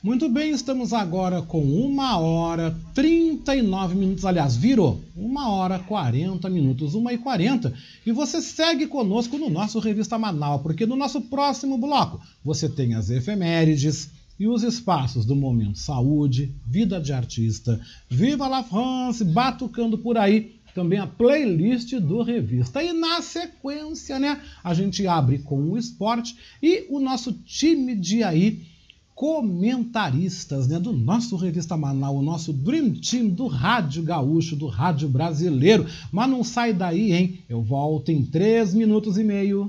Muito bem, estamos agora com uma hora 39 minutos, aliás, virou uma hora 40 minutos, uma e 40, e você segue conosco no nosso Revista Manaus, porque no nosso próximo bloco você tem as efemérides e os espaços do Momento Saúde, Vida de Artista, Viva la France, Batucando por aí, também a playlist do Revista. E na sequência, né, a gente abre com o esporte e o nosso time de aí comentaristas né, do nosso Revista Manaus, o nosso Dream Team do Rádio Gaúcho, do Rádio Brasileiro. Mas não sai daí, hein? Eu volto em três minutos e meio.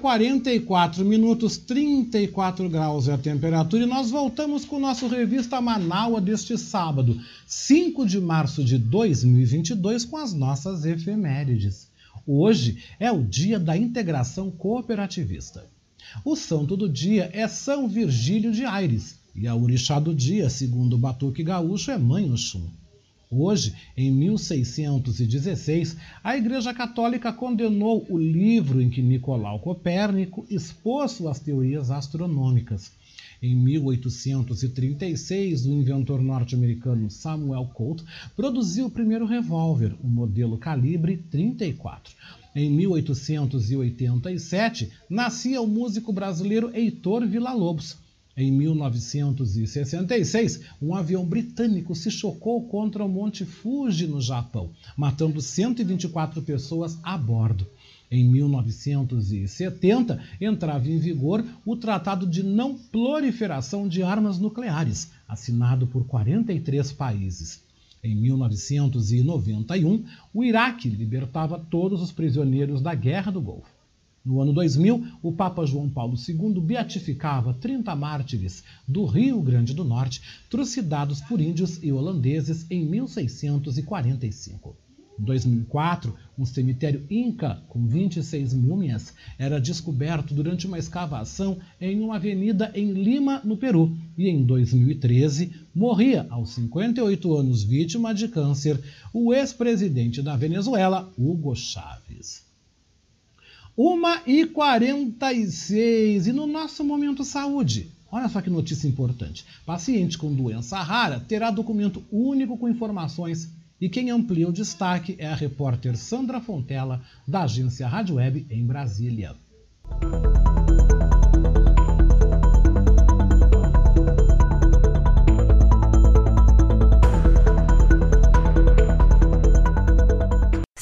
44 minutos, 34 graus é a temperatura e nós voltamos com o nosso Revista Manaua deste sábado, 5 de março de 2022, com as nossas efemérides. Hoje é o dia da integração cooperativista. O santo do dia é São Virgílio de Aires e a orixá do dia, segundo o Batuque Gaúcho, é Mãe Oxum. Hoje, em 1616, a Igreja Católica condenou o livro em que Nicolau Copérnico expôs suas teorias astronômicas. Em 1836, o inventor norte-americano Samuel Colt produziu o primeiro revólver, o modelo calibre 34. Em 1887, nascia o músico brasileiro Heitor Villa-Lobos. Em 1966, um avião britânico se chocou contra o Monte Fuji, no Japão, matando 124 pessoas a bordo. Em 1970, entrava em vigor o Tratado de Não Proliferação de Armas Nucleares, assinado por 43 países. Em 1991, o Iraque libertava todos os prisioneiros da Guerra do Golfo. No ano 2000, o Papa João Paulo II beatificava 30 mártires do Rio Grande do Norte, trucidados por índios e holandeses em 1645. Em 2004, um cemitério inca com 26 múmias era descoberto durante uma escavação em uma avenida em Lima, no Peru. E em 2013, morria aos 58 anos vítima de câncer o ex-presidente da Venezuela, Hugo Chávez. 1 e 46 e no nosso momento saúde. Olha só que notícia importante. Paciente com doença rara terá documento único com informações e quem amplia o destaque é a repórter Sandra Fontela, da agência Rádio Web em Brasília.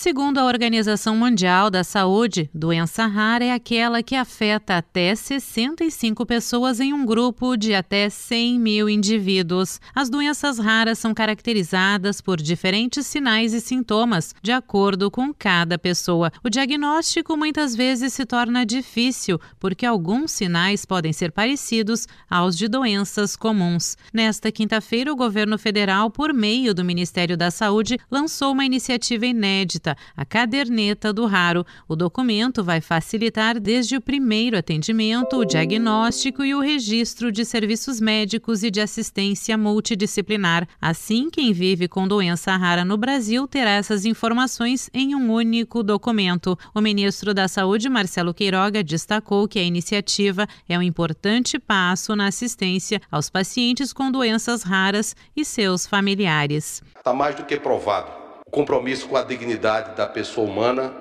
Segundo a Organização Mundial da Saúde, doença rara é aquela que afeta até 65 pessoas em um grupo de até 100 mil indivíduos. As doenças raras são caracterizadas por diferentes sinais e sintomas, de acordo com cada pessoa. O diagnóstico muitas vezes se torna difícil, porque alguns sinais podem ser parecidos aos de doenças comuns. Nesta quinta-feira, o governo federal, por meio do Ministério da Saúde, lançou uma iniciativa inédita a caderneta do raro. O documento vai facilitar desde o primeiro atendimento, o diagnóstico e o registro de serviços médicos e de assistência multidisciplinar. Assim, quem vive com doença rara no Brasil terá essas informações em um único documento. O ministro da Saúde, Marcelo Queiroga, destacou que a iniciativa é um importante passo na assistência aos pacientes com doenças raras e seus familiares. Está mais do que provado o compromisso com a dignidade da pessoa humana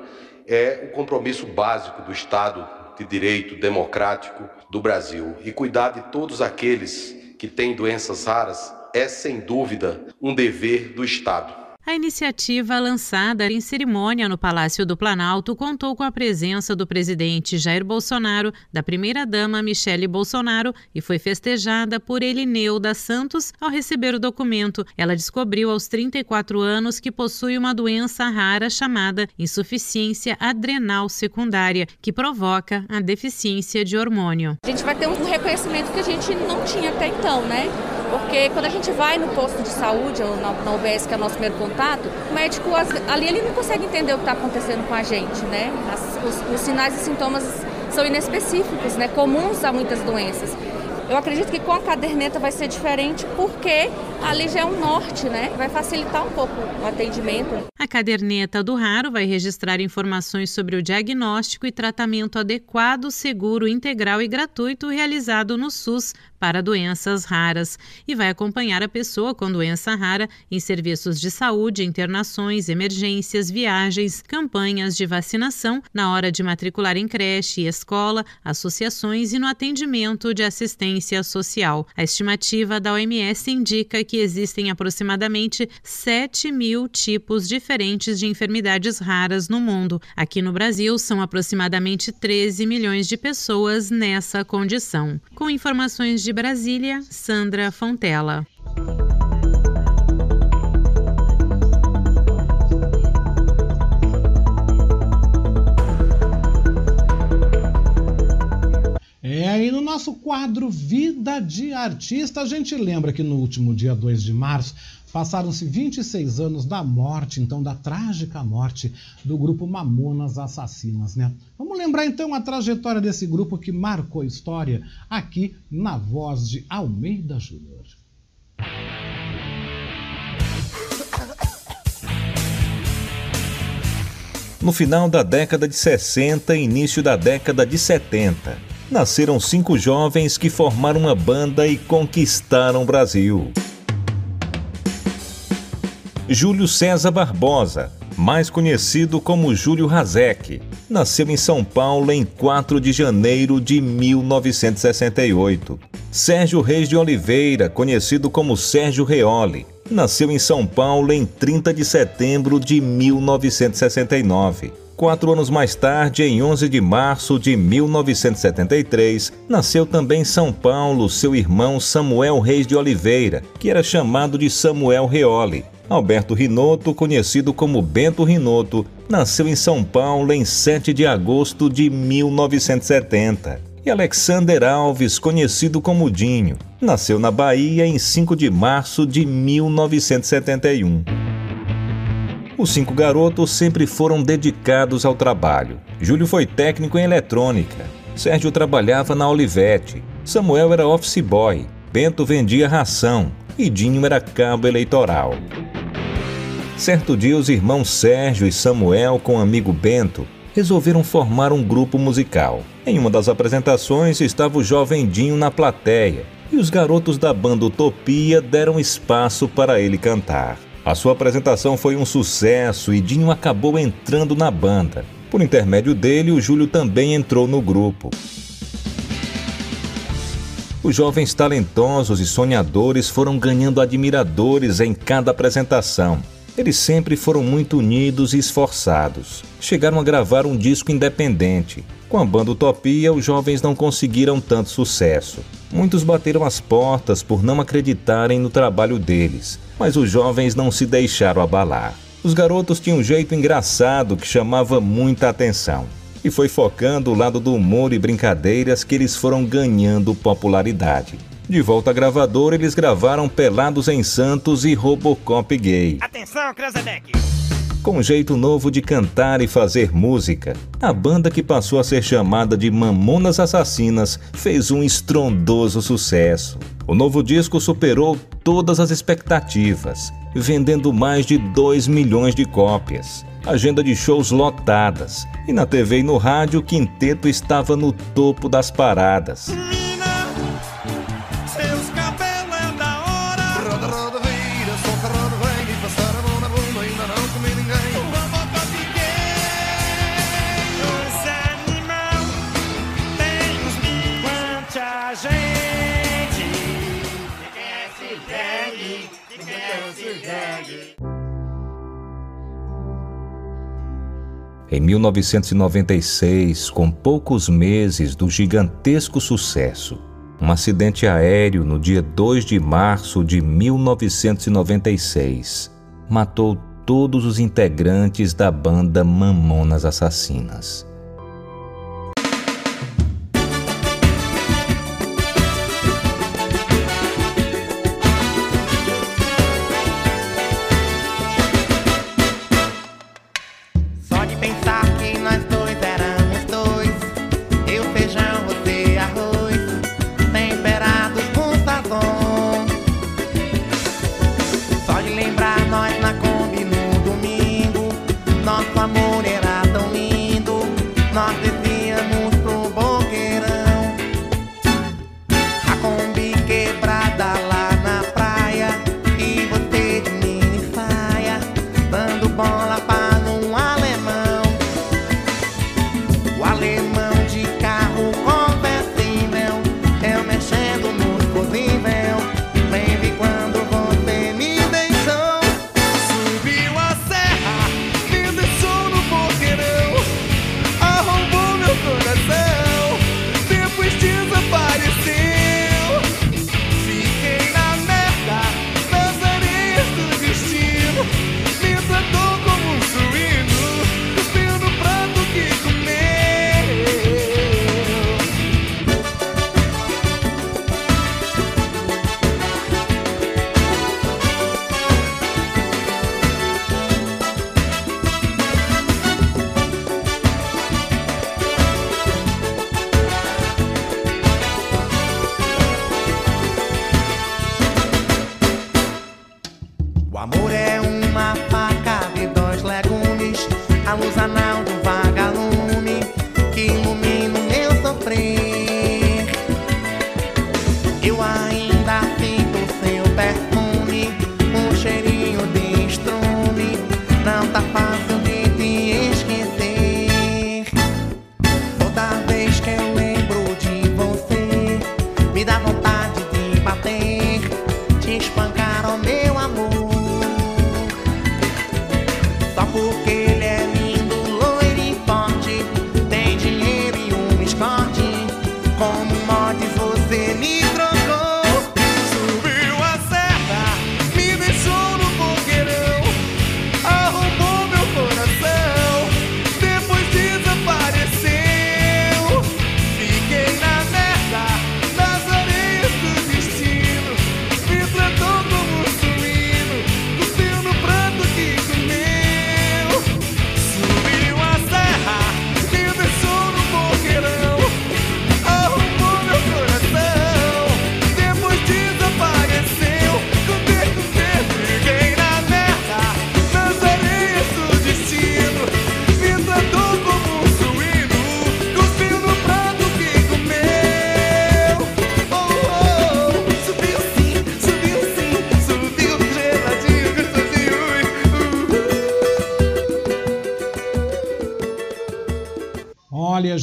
é o compromisso básico do Estado de Direito democrático do Brasil. E cuidar de todos aqueles que têm doenças raras é, sem dúvida, um dever do Estado. A iniciativa, lançada em cerimônia no Palácio do Planalto, contou com a presença do presidente Jair Bolsonaro, da primeira-dama Michele Bolsonaro e foi festejada por Elineuda Santos ao receber o documento. Ela descobriu aos 34 anos que possui uma doença rara chamada insuficiência adrenal secundária, que provoca a deficiência de hormônio. A gente vai ter um reconhecimento que a gente não tinha até então, né? Porque quando a gente vai no posto de saúde ou na, na UBS, que é o nosso primeiro contato, o médico ali ele não consegue entender o que está acontecendo com a gente, né? As, os, os sinais e sintomas são inespecíficos, né? Comuns a muitas doenças. Eu acredito que com a caderneta vai ser diferente porque ali já é um norte, né? Vai facilitar um pouco o atendimento. A caderneta do Raro vai registrar informações sobre o diagnóstico e tratamento adequado, seguro, integral e gratuito realizado no SUS para doenças raras e vai acompanhar a pessoa com doença rara em serviços de saúde, internações, emergências, viagens, campanhas de vacinação, na hora de matricular em creche e escola, associações e no atendimento de assistência social. A estimativa da OMS indica que existem aproximadamente 7 mil tipos diferentes de enfermidades raras no mundo. Aqui no Brasil, são aproximadamente 13 milhões de pessoas nessa condição. Com informações de de Brasília, Sandra Fontela. É, aí no nosso quadro Vida de Artista, a gente lembra que no último dia 2 de março passaram-se 26 anos da morte, então da trágica morte do grupo Mamonas Assassinas, né? Vamos lembrar então a trajetória desse grupo que marcou história aqui na voz de Almeida Júnior. No final da década de 60 e início da década de 70, nasceram cinco jovens que formaram uma banda e conquistaram o Brasil. Júlio César Barbosa, mais conhecido como Júlio Razek, nasceu em São Paulo em 4 de janeiro de 1968. Sérgio Reis de Oliveira, conhecido como Sérgio Reoli, nasceu em São Paulo em 30 de setembro de 1969. Quatro anos mais tarde, em 11 de março de 1973, nasceu também em São Paulo seu irmão Samuel Reis de Oliveira, que era chamado de Samuel Reoli. Alberto Rinoto, conhecido como Bento Rinoto, nasceu em São Paulo em 7 de agosto de 1970 e Alexander Alves, conhecido como Dinho, nasceu na Bahia em 5 de março de 1971. Os cinco garotos sempre foram dedicados ao trabalho. Júlio foi técnico em eletrônica, Sérgio trabalhava na Olivetti, Samuel era office boy, Bento vendia ração e Dinho era cabo eleitoral. Certo dia, os irmãos Sérgio e Samuel, com o amigo Bento, resolveram formar um grupo musical. Em uma das apresentações estava o jovem Dinho na plateia e os garotos da banda Utopia deram espaço para ele cantar. A sua apresentação foi um sucesso e Dinho acabou entrando na banda. Por intermédio dele, o Júlio também entrou no grupo. Os jovens talentosos e sonhadores foram ganhando admiradores em cada apresentação. Eles sempre foram muito unidos e esforçados. Chegaram a gravar um disco independente. Com a banda Utopia, os jovens não conseguiram tanto sucesso. Muitos bateram as portas por não acreditarem no trabalho deles, mas os jovens não se deixaram abalar. Os garotos tinham um jeito engraçado que chamava muita atenção. E foi focando o lado do humor e brincadeiras que eles foram ganhando popularidade. De volta à gravadora, eles gravaram Pelados em Santos e Robocop Gay. Atenção, Krasadek! Com um jeito novo de cantar e fazer música, a banda que passou a ser chamada de Mamonas Assassinas fez um estrondoso sucesso. O novo disco superou todas as expectativas, vendendo mais de 2 milhões de cópias. Agenda de shows lotadas. E na TV e no rádio, o quinteto estava no topo das paradas. Em 1996, com poucos meses do gigantesco sucesso, um acidente aéreo no dia 2 de março de 1996 matou todos os integrantes da banda Mamonas Assassinas.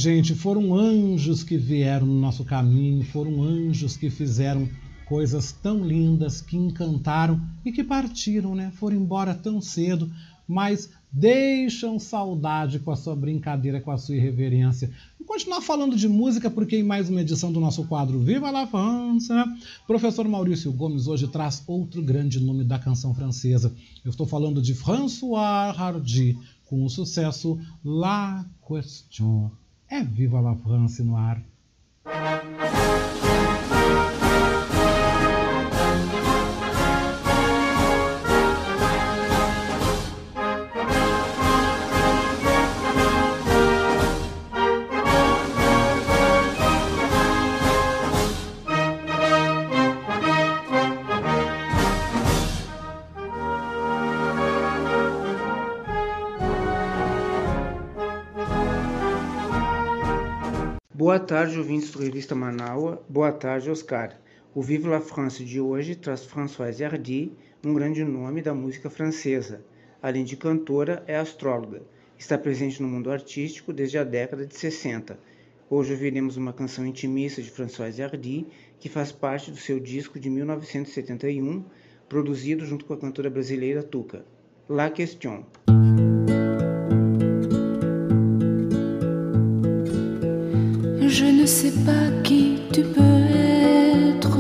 Gente, foram anjos que vieram no nosso caminho, foram anjos que fizeram coisas tão lindas, que encantaram e que partiram, né? Foram embora tão cedo, mas deixam saudade com a sua brincadeira, com a sua irreverência. Vou continuar falando de música, porque em mais uma edição do nosso quadro Viva la France, né? professor Maurício Gomes hoje traz outro grande nome da canção francesa. Eu estou falando de François Hardy, com o sucesso La Question. É Viva la France no ar. Boa tarde, ouvintes do Revista Manaua. Boa tarde, Oscar. O Vive la France de hoje traz Françoise Hardy, um grande nome da música francesa. Além de cantora, é astróloga. Está presente no mundo artístico desde a década de 60. Hoje ouviremos uma canção intimista de Françoise Hardy, que faz parte do seu disco de 1971, produzido junto com a cantora brasileira Tuca. La Question. Je ne sais pas qui tu peux être,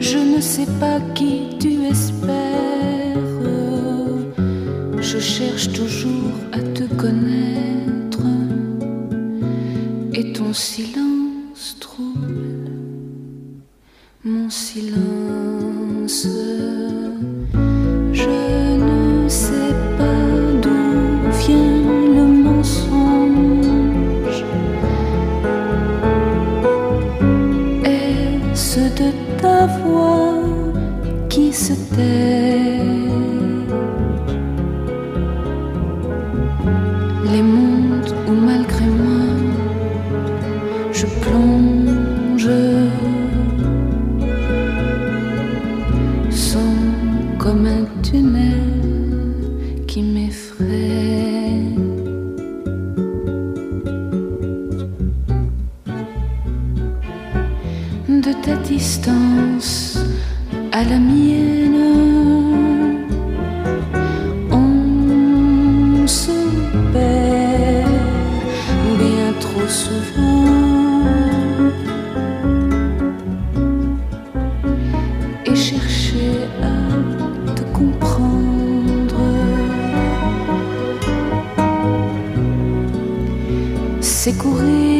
je ne sais pas qui tu espères. Je cherche toujours à te connaître et ton silence trouble mon silence. Ta distance à la mienne, on se perd bien trop souvent. Et chercher à te comprendre, c'est courir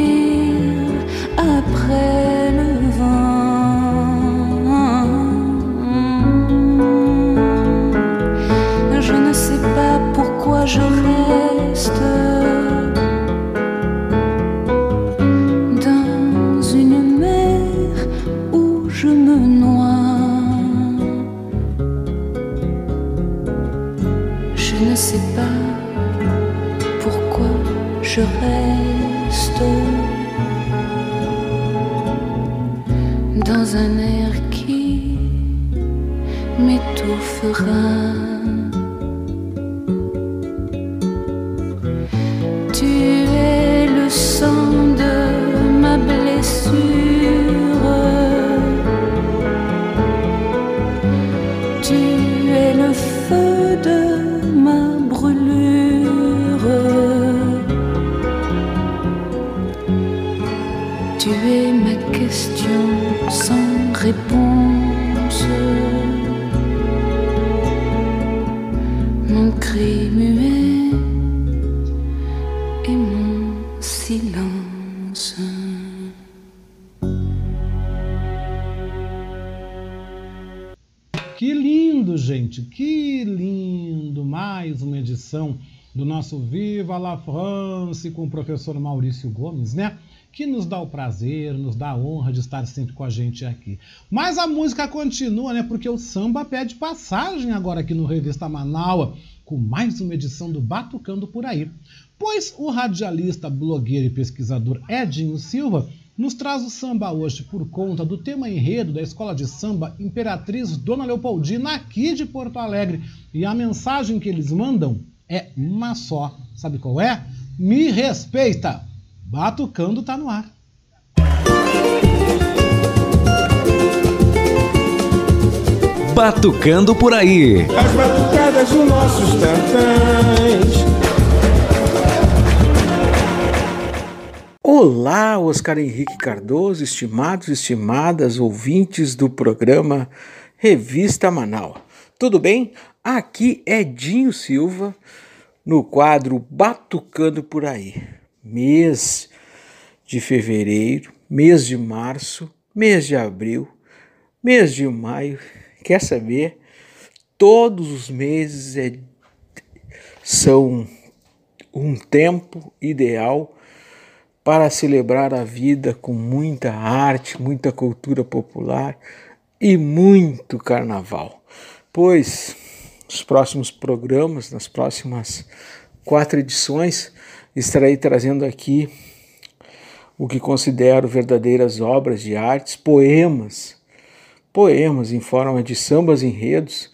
France com o professor Maurício Gomes, né? Que nos dá o prazer, nos dá a honra de estar sempre com a gente aqui. Mas a música continua, né? Porque o samba pede passagem agora aqui no Revista Manaua, com mais uma edição do Batucando por Aí. Pois o radialista, blogueiro e pesquisador Edinho Silva nos traz o samba hoje por conta do tema enredo da Escola de Samba Imperatriz Dona Leopoldina aqui de Porto Alegre. E a mensagem que eles mandam é uma só. Sabe qual é? Me respeita. Batucando tá no ar. Batucando por aí. As batucadas dos nossos tantãs. Olá, Oscar Henrique Cardoso, estimados e estimadas ouvintes do programa Revista Manaus. Tudo bem? Aqui é Dinho Silva no quadro Batucando por aí. Mês de fevereiro, mês de março, mês de abril, mês de maio. Quer saber? Todos os meses é, são um tempo ideal para celebrar a vida com muita arte, muita cultura popular e muito carnaval. Pois nos próximos programas, nas próximas quatro edições, estarei trazendo aqui o que considero verdadeiras obras de artes, poemas, poemas em forma de sambas enredos.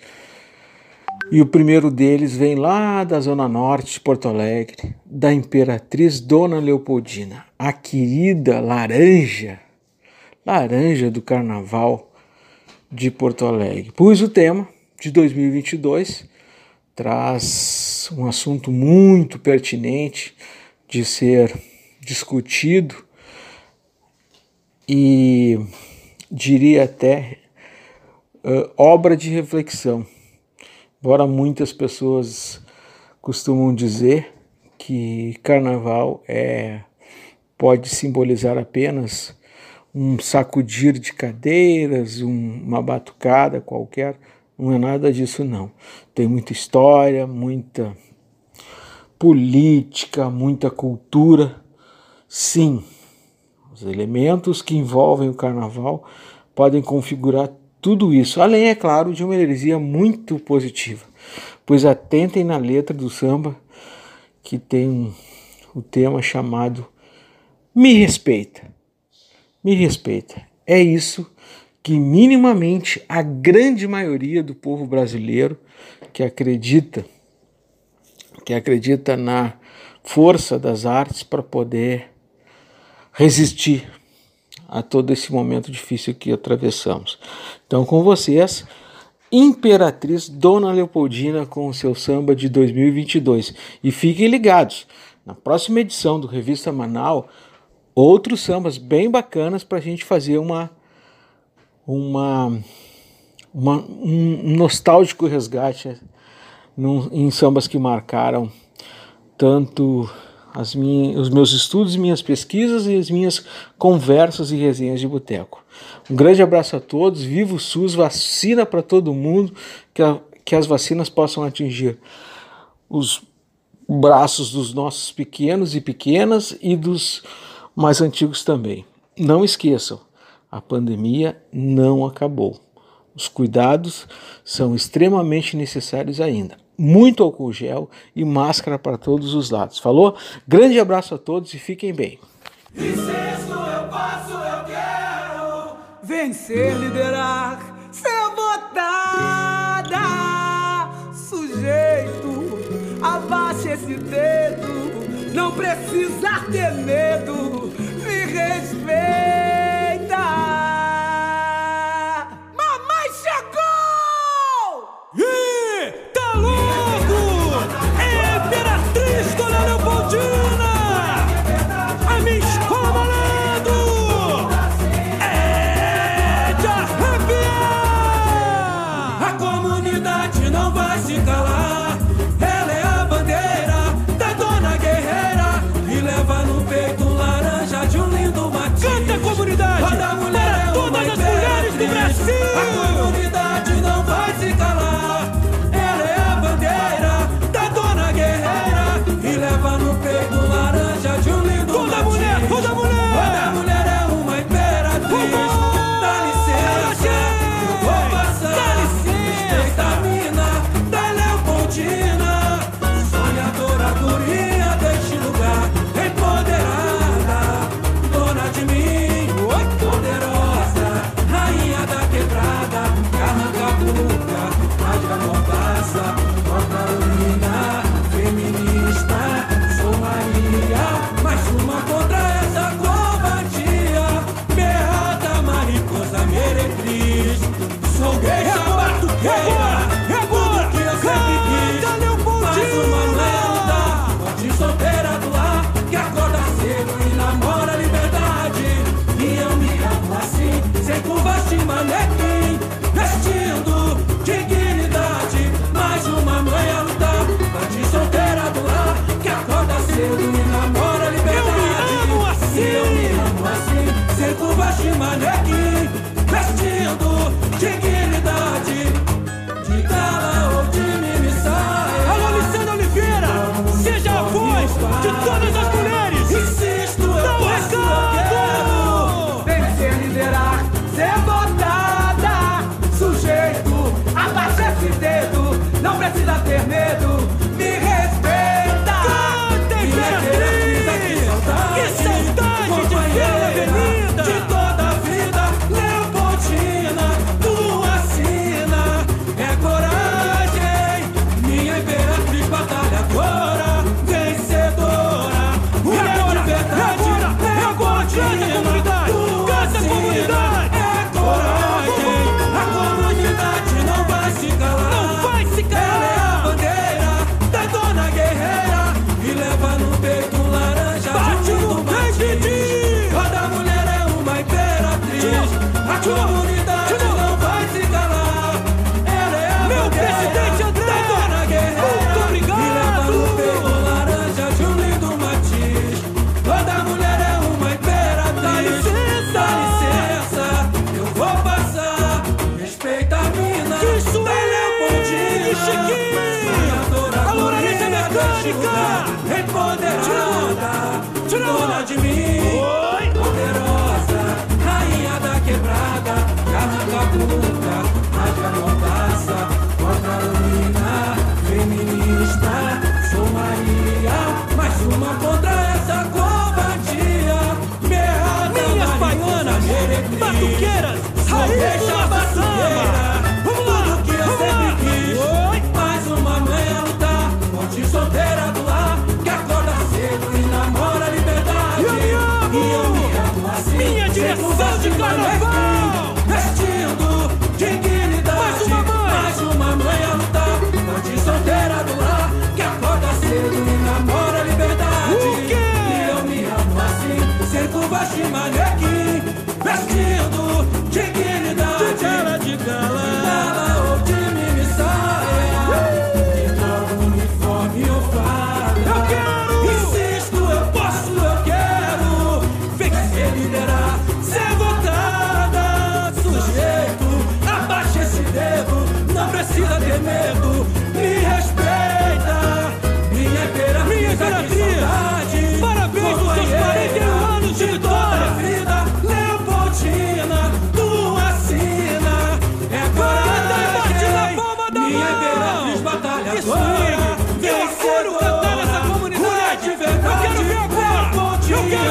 E o primeiro deles vem lá da Zona Norte de Porto Alegre, da Imperatriz Dona Leopoldina, a querida laranja, laranja do Carnaval de Porto Alegre. Pois o tema de 2022 traz um assunto muito pertinente de ser discutido e diria até uh, obra de reflexão. Embora muitas pessoas costumam dizer que carnaval é pode simbolizar apenas um sacudir de cadeiras, um, uma batucada qualquer, não é nada disso não. Tem muita história, muita política, muita cultura. Sim, os elementos que envolvem o carnaval podem configurar tudo isso, além, é claro, de uma heresia muito positiva. Pois atentem na letra do samba, que tem o tema chamado Me Respeita. Me respeita. É isso que minimamente a grande maioria do povo brasileiro que acredita que acredita na força das artes para poder resistir a todo esse momento difícil que atravessamos. Então, com vocês, Imperatriz Dona Leopoldina com o seu samba de 2022. E fiquem ligados, na próxima edição do Revista Manal, outros sambas bem bacanas para a gente fazer uma, uma, uma, um nostálgico resgate num, em sambas que marcaram tanto as os meus estudos, minhas pesquisas e as minhas conversas e resenhas de boteco. Um grande abraço a todos, viva o SUS, vacina para todo mundo, que, a, que as vacinas possam atingir os braços dos nossos pequenos e pequenas e dos mais antigos também. Não esqueçam, a pandemia não acabou. Os cuidados são extremamente necessários ainda muito álcool gel e máscara para todos os lados. Falou? Grande abraço a todos e fiquem bem. Eu passo, eu quero vencer, liderar, ser votada. Sujeito, esse dedo, não precisa ter medo, me. do.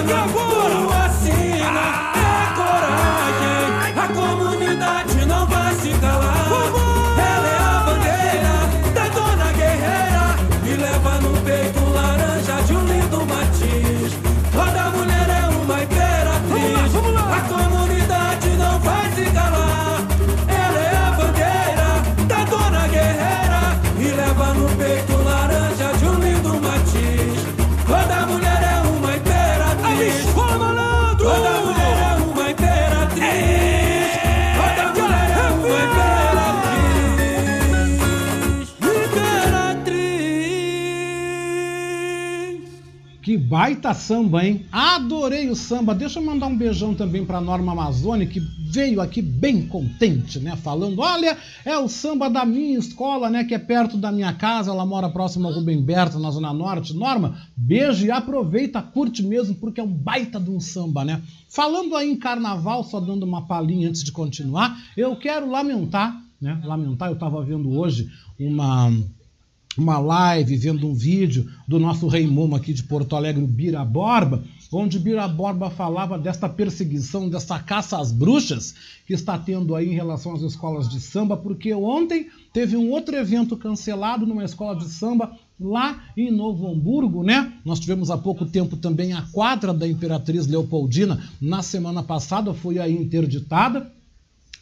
whoa. Baita samba, hein? Adorei o samba. Deixa eu mandar um beijão também para Norma Amazônia, que veio aqui bem contente, né? Falando: olha, é o samba da minha escola, né? Que é perto da minha casa. Ela mora próximo ao Rubem Berto, na Zona Norte. Norma, beijo e aproveita, curte mesmo, porque é um baita de um samba, né? Falando aí em carnaval, só dando uma palhinha antes de continuar, eu quero lamentar, né? Lamentar, eu estava vendo hoje uma uma live, vendo um vídeo do nosso rei Momo aqui de Porto Alegre, Bira Borba, onde Bira Borba falava desta perseguição, dessa caça às bruxas que está tendo aí em relação às escolas de samba, porque ontem teve um outro evento cancelado numa escola de samba lá em Novo Hamburgo, né? Nós tivemos há pouco tempo também a quadra da Imperatriz Leopoldina, na semana passada foi aí interditada,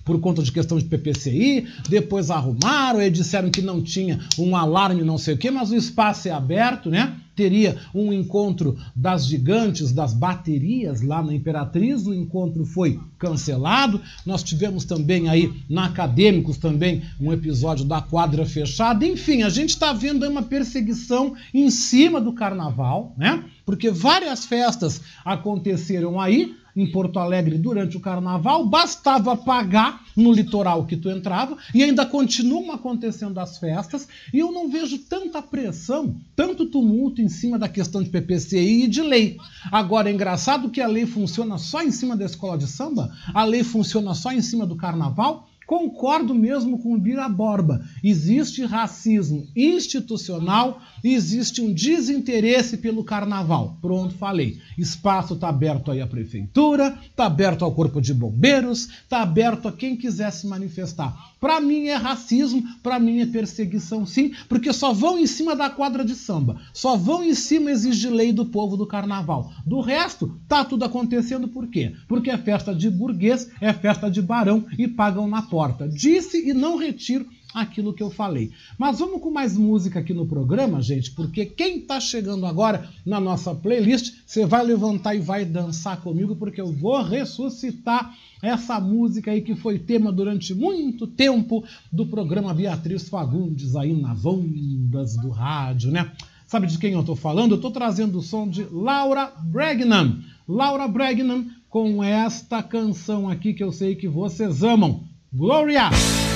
por conta de questão de PPCI, depois arrumaram e disseram que não tinha um alarme, não sei o quê, mas o espaço é aberto, né? teria um encontro das gigantes, das baterias lá na Imperatriz, o encontro foi cancelado. Nós tivemos também aí na Acadêmicos também um episódio da quadra fechada. Enfim, a gente está vendo aí uma perseguição em cima do carnaval, né? Porque várias festas aconteceram aí, em Porto Alegre durante o carnaval, bastava pagar no litoral que tu entrava e ainda continuam acontecendo as festas e eu não vejo tanta pressão, tanto tumulto em cima da questão de PPCI e de lei. Agora é engraçado que a lei funciona só em cima da escola de samba, a lei funciona só em cima do carnaval. Concordo mesmo com o Bira Borba. Existe racismo institucional, existe um desinteresse pelo carnaval. Pronto, falei. Espaço está aberto aí à prefeitura, está aberto ao corpo de bombeiros, está aberto a quem quiser se manifestar. Para mim é racismo, para mim é perseguição sim, porque só vão em cima da quadra de samba, só vão em cima exigir lei do povo do carnaval. Do resto, tá tudo acontecendo por quê? Porque é festa de burguês, é festa de barão e pagam na porta. Disse e não retiro aquilo que eu falei. Mas vamos com mais música aqui no programa, gente, porque quem está chegando agora na nossa playlist, você vai levantar e vai dançar comigo, porque eu vou ressuscitar essa música aí que foi tema durante muito tempo do programa Beatriz Fagundes aí nas ondas do rádio, né? Sabe de quem eu estou falando? Eu estou trazendo o som de Laura Bragnan. Laura Bragnan com esta canção aqui que eu sei que vocês amam. Gloria!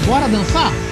Bora dançar?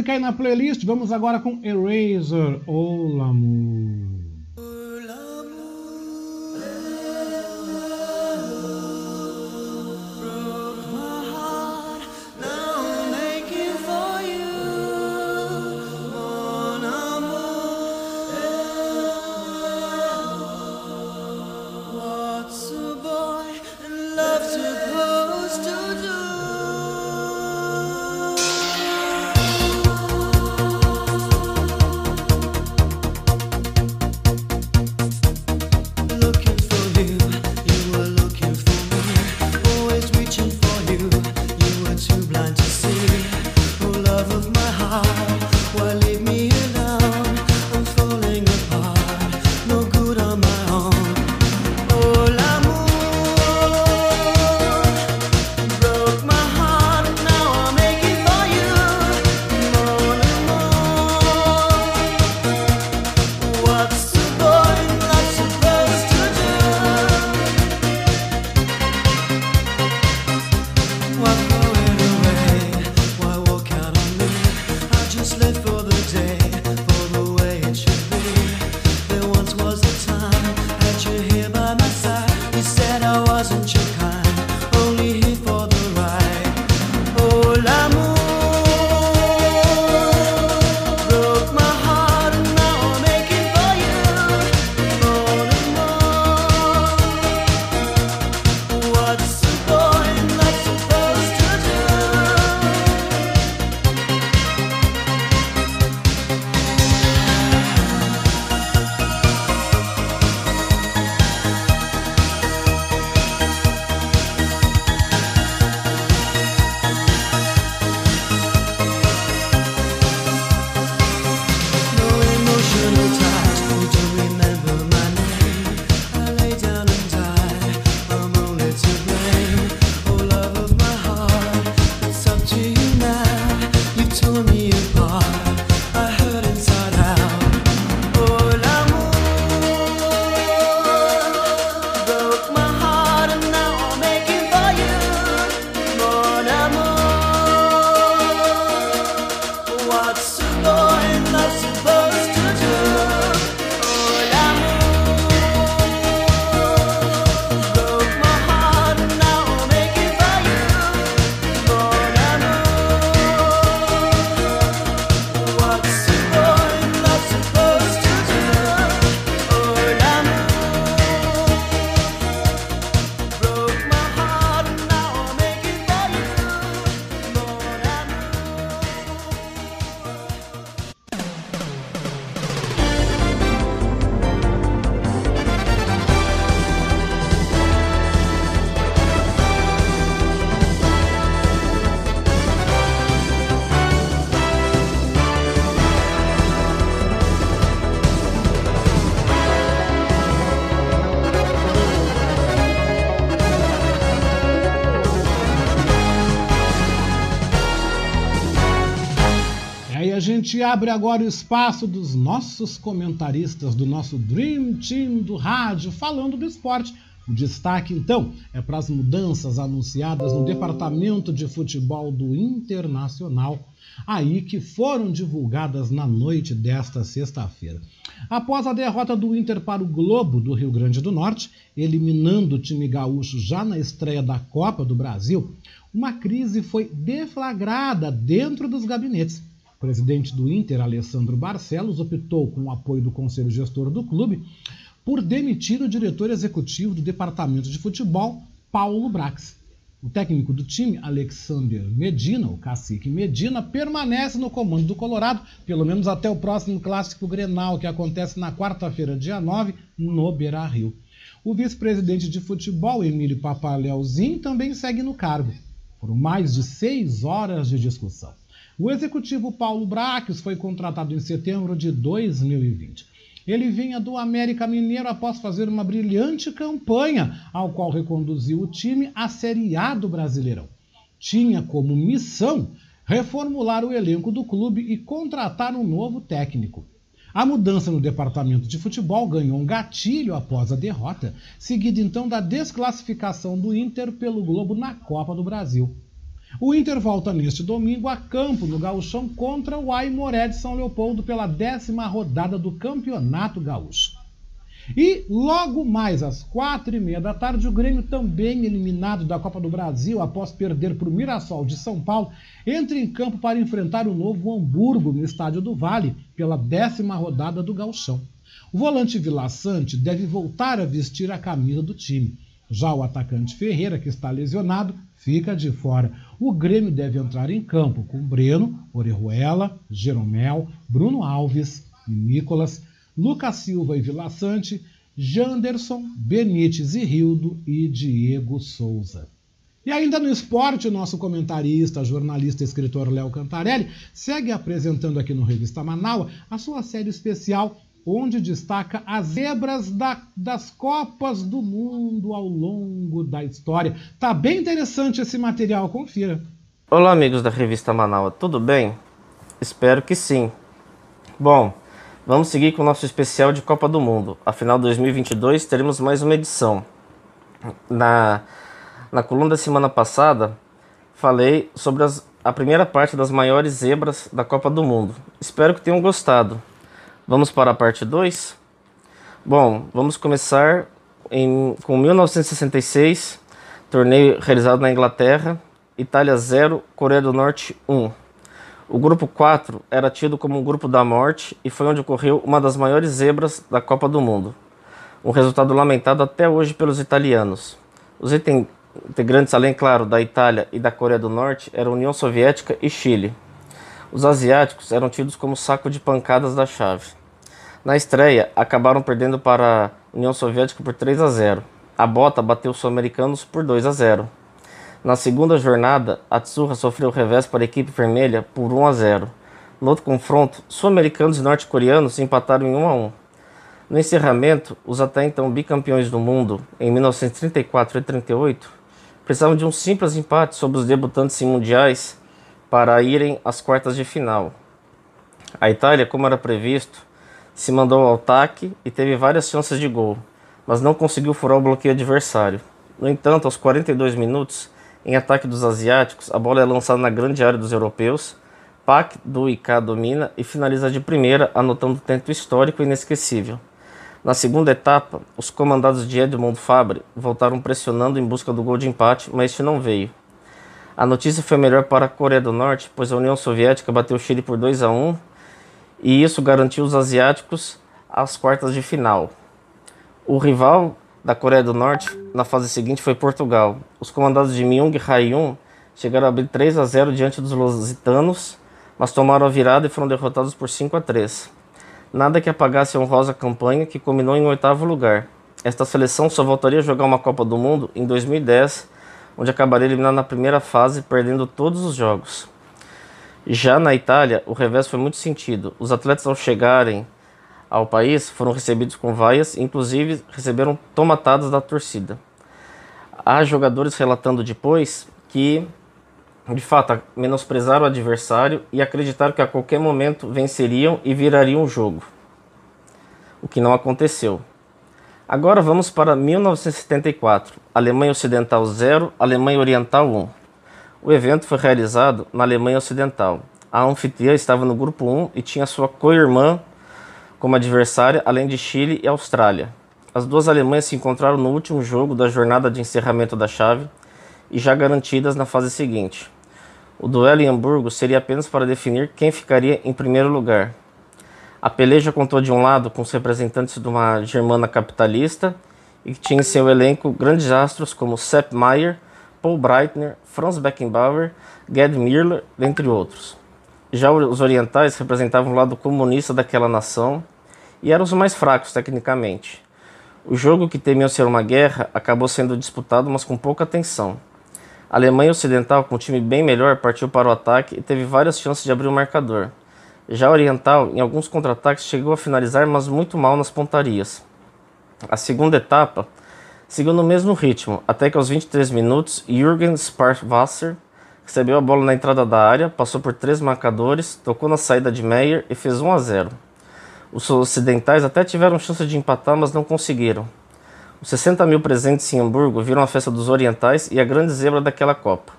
Música aí na playlist. Vamos agora com Eraser ou gente abre agora o espaço dos nossos comentaristas, do nosso Dream Team do rádio, falando do esporte. O destaque, então, é para as mudanças anunciadas no Departamento de Futebol do Internacional, aí que foram divulgadas na noite desta sexta-feira. Após a derrota do Inter para o Globo do Rio Grande do Norte, eliminando o time gaúcho já na estreia da Copa do Brasil, uma crise foi deflagrada dentro dos gabinetes presidente do Inter, Alessandro Barcelos, optou, com o apoio do conselho gestor do clube, por demitir o diretor executivo do departamento de futebol, Paulo Brax. O técnico do time, Alexander Medina, o cacique Medina, permanece no comando do Colorado, pelo menos até o próximo clássico Grenal, que acontece na quarta-feira, dia 9, no Beira Rio. O vice-presidente de futebol, Emílio Papaleuzinho, também segue no cargo. Foram mais de seis horas de discussão. O executivo Paulo Braques foi contratado em setembro de 2020. Ele vinha do América Mineiro após fazer uma brilhante campanha, ao qual reconduziu o time à Série A do Brasileirão. Tinha como missão reformular o elenco do clube e contratar um novo técnico. A mudança no departamento de futebol ganhou um gatilho após a derrota, seguida então da desclassificação do Inter pelo Globo na Copa do Brasil. O Inter volta neste domingo a campo no Gauchão contra o Aimoré de São Leopoldo pela décima rodada do Campeonato Gaúcho. E logo mais às quatro e meia da tarde, o Grêmio, também eliminado da Copa do Brasil após perder para o Mirassol de São Paulo, entra em campo para enfrentar o novo Hamburgo no Estádio do Vale pela décima rodada do Gauchão. O volante Vila Sante deve voltar a vestir a camisa do time. Já o atacante Ferreira, que está lesionado, fica de fora. O Grêmio deve entrar em campo com Breno, Orejuela, Jeromel, Bruno Alves, Nicolas, Lucas Silva e Vila Sante, Janderson, Benítez e Rildo e Diego Souza. E ainda no esporte, nosso comentarista, jornalista e escritor Léo Cantarelli segue apresentando aqui no Revista Manaus a sua série especial onde destaca as zebras da, das Copas do Mundo ao longo da história. Tá bem interessante esse material, confira. Olá, amigos da revista Manaus, tudo bem? Espero que sim. Bom, vamos seguir com o nosso especial de Copa do Mundo. Afinal, 2022 teremos mais uma edição. Na, na coluna da semana passada, falei sobre as, a primeira parte das maiores zebras da Copa do Mundo. Espero que tenham gostado. Vamos para a parte 2? Bom, vamos começar em, com 1966, torneio realizado na Inglaterra, Itália 0, Coreia do Norte 1. O grupo 4 era tido como um grupo da morte e foi onde ocorreu uma das maiores zebras da Copa do Mundo. Um resultado lamentado até hoje pelos italianos. Os integrantes, além, claro, da Itália e da Coreia do Norte, eram União Soviética e Chile. Os asiáticos eram tidos como saco de pancadas da chave. Na estreia, acabaram perdendo para a União Soviética por 3 a 0. A bota bateu os sul-americanos por 2 a 0. Na segunda jornada, a Tsurra sofreu revés para a equipe vermelha por 1 a 0. No outro confronto, sul-americanos e norte-coreanos empataram em 1 a 1. No encerramento, os até então bicampeões do mundo, em 1934 e 38, precisavam de um simples empate sobre os debutantes em mundiais para irem às quartas de final. A Itália, como era previsto, se mandou ao ataque e teve várias chances de gol, mas não conseguiu furar o bloqueio adversário. No entanto, aos 42 minutos, em ataque dos asiáticos, a bola é lançada na grande área dos europeus. Pac do IK domina e finaliza de primeira, anotando tento histórico e inesquecível. Na segunda etapa, os comandados de Edmond Fabre voltaram pressionando em busca do gol de empate, mas este não veio. A notícia foi melhor para a Coreia do Norte, pois a União Soviética bateu o Chile por 2 a 1 e isso garantiu os asiáticos às quartas de final. O rival da Coreia do Norte na fase seguinte foi Portugal. Os comandados de Myung Hae-yun chegaram a abrir 3 a 0 diante dos lusitanos, mas tomaram a virada e foram derrotados por 5 a 3. Nada que apagasse a honrosa campanha que culminou em oitavo lugar. Esta seleção só voltaria a jogar uma Copa do Mundo em 2010, onde acabaria eliminada na primeira fase, perdendo todos os jogos. Já na Itália, o revés foi muito sentido. Os atletas, ao chegarem ao país, foram recebidos com vaias, inclusive receberam tomatadas da torcida. Há jogadores relatando depois que, de fato, menosprezaram o adversário e acreditaram que a qualquer momento venceriam e virariam o jogo, o que não aconteceu. Agora vamos para 1974. Alemanha Ocidental 0, Alemanha Oriental 1. O evento foi realizado na Alemanha Ocidental. A anfitriã estava no grupo 1 e tinha sua co-irmã como adversária, além de Chile e Austrália. As duas Alemanhas se encontraram no último jogo da jornada de encerramento da chave e já garantidas na fase seguinte. O duelo em Hamburgo seria apenas para definir quem ficaria em primeiro lugar. A peleja contou de um lado com os representantes de uma germana capitalista e que tinha em seu elenco grandes astros como Sepp Maier, Paul Breitner, Franz Beckenbauer, Gerd Müller, dentre outros. Já os orientais representavam o lado comunista daquela nação e eram os mais fracos tecnicamente. O jogo, que temia ser uma guerra, acabou sendo disputado, mas com pouca atenção. A Alemanha Ocidental, com um time bem melhor, partiu para o ataque e teve várias chances de abrir o marcador. Já a Oriental, em alguns contra-ataques, chegou a finalizar, mas muito mal nas pontarias. A segunda etapa seguiu no mesmo ritmo, até que aos 23 minutos, Jürgen Sparwasser recebeu a bola na entrada da área, passou por três marcadores, tocou na saída de Meyer e fez 1 a 0. Os ocidentais até tiveram chance de empatar, mas não conseguiram. Os 60 mil presentes em Hamburgo viram a festa dos orientais e a grande zebra daquela Copa.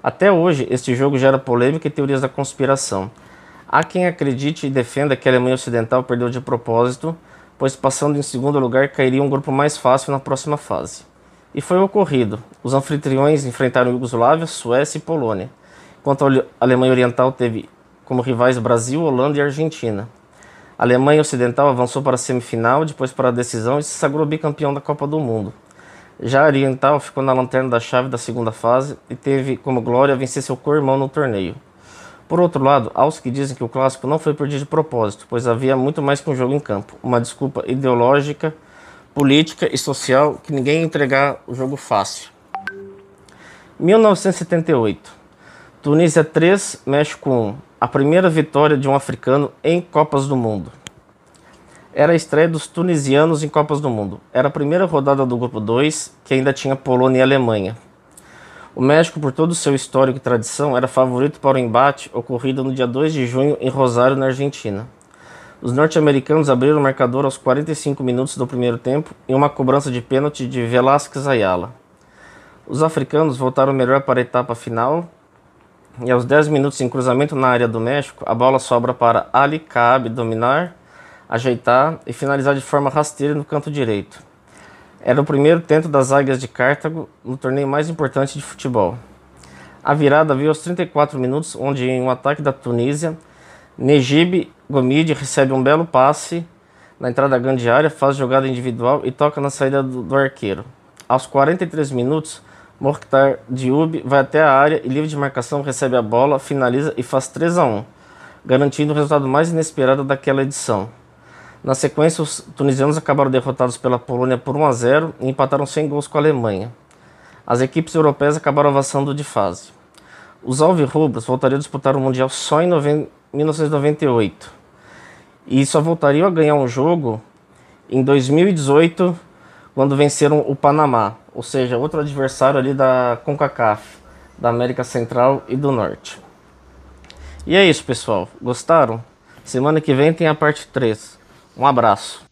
Até hoje, este jogo gera polêmica e teorias da conspiração. Há quem acredite e defenda que a Alemanha Ocidental perdeu de propósito, pois passando em segundo lugar cairia um grupo mais fácil na próxima fase. E foi ocorrido. Os anfitriões enfrentaram Iugoslávia, Suécia e Polônia, enquanto a Alemanha Oriental teve como rivais Brasil, Holanda e Argentina. A Alemanha Ocidental avançou para a semifinal, depois para a decisão e se sagrou bicampeão da Copa do Mundo. Já a Oriental ficou na lanterna da chave da segunda fase e teve como glória vencer seu co-irmão no torneio. Por outro lado, há os que dizem que o clássico não foi perdido de propósito, pois havia muito mais que um jogo em campo, uma desculpa ideológica, política e social que ninguém ia entregar o jogo fácil. 1978. Tunísia 3, México 1 a primeira vitória de um africano em Copas do Mundo. Era a estreia dos tunisianos em Copas do Mundo. Era a primeira rodada do grupo 2, que ainda tinha Polônia e Alemanha. O México, por todo o seu histórico e tradição, era favorito para o embate ocorrido no dia 2 de junho em Rosário, na Argentina. Os norte-americanos abriram o marcador aos 45 minutos do primeiro tempo em uma cobrança de pênalti de Velázquez Ayala. Os africanos voltaram melhor para a etapa final e aos 10 minutos em cruzamento na área do México, a bola sobra para Ali Kaab dominar, ajeitar e finalizar de forma rasteira no canto direito. Era o primeiro tento das Águias de Cartago no torneio mais importante de futebol. A virada veio aos 34 minutos, onde em um ataque da Tunísia, Nejib Gomide recebe um belo passe na entrada da grande área, faz jogada individual e toca na saída do, do arqueiro. Aos 43 minutos, Mokhtar Dioub vai até a área e livre de marcação recebe a bola, finaliza e faz 3 a 1, garantindo o resultado mais inesperado daquela edição. Na sequência, os tunisianos acabaram derrotados pela Polônia por 1 a 0 e empataram sem gols com a Alemanha. As equipes europeias acabaram avançando de fase. Os alvirrubros voltariam a disputar o Mundial só em 1998 e só voltariam a ganhar um jogo em 2018, quando venceram o Panamá ou seja, outro adversário ali da CONCACAF, da América Central e do Norte. E é isso, pessoal. Gostaram? Semana que vem tem a parte 3. Um abraço.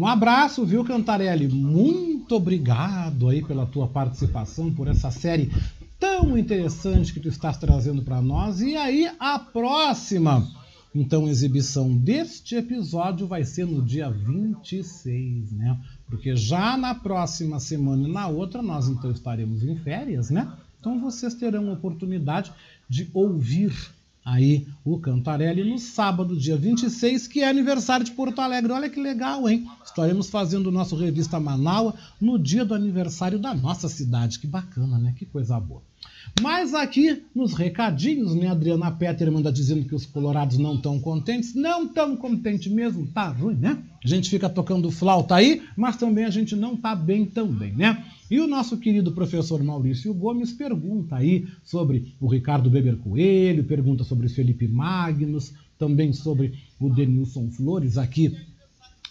Um abraço, viu, Cantarelli? Muito obrigado aí pela tua participação, por essa série tão interessante que tu estás trazendo para nós. E aí, a próxima, então, exibição deste episódio vai ser no dia 26, né? Porque já na próxima semana e na outra nós então estaremos em férias, né? Então vocês terão oportunidade de ouvir aí o Cantarelli no sábado, dia 26, que é aniversário de Porto Alegre. Olha que legal, hein? Estaremos fazendo o nosso revista Manaua no dia do aniversário da nossa cidade. Que bacana, né? Que coisa boa. Mas aqui nos recadinhos, né, Adriana Petterman está dizendo que os colorados não estão contentes. Não estão contentes mesmo, tá ruim, né? A gente fica tocando flauta aí, mas também a gente não tá bem também, né? E o nosso querido professor Maurício Gomes pergunta aí sobre o Ricardo Beber Coelho, pergunta sobre o Felipe Magnus, também sobre o Denilson Flores aqui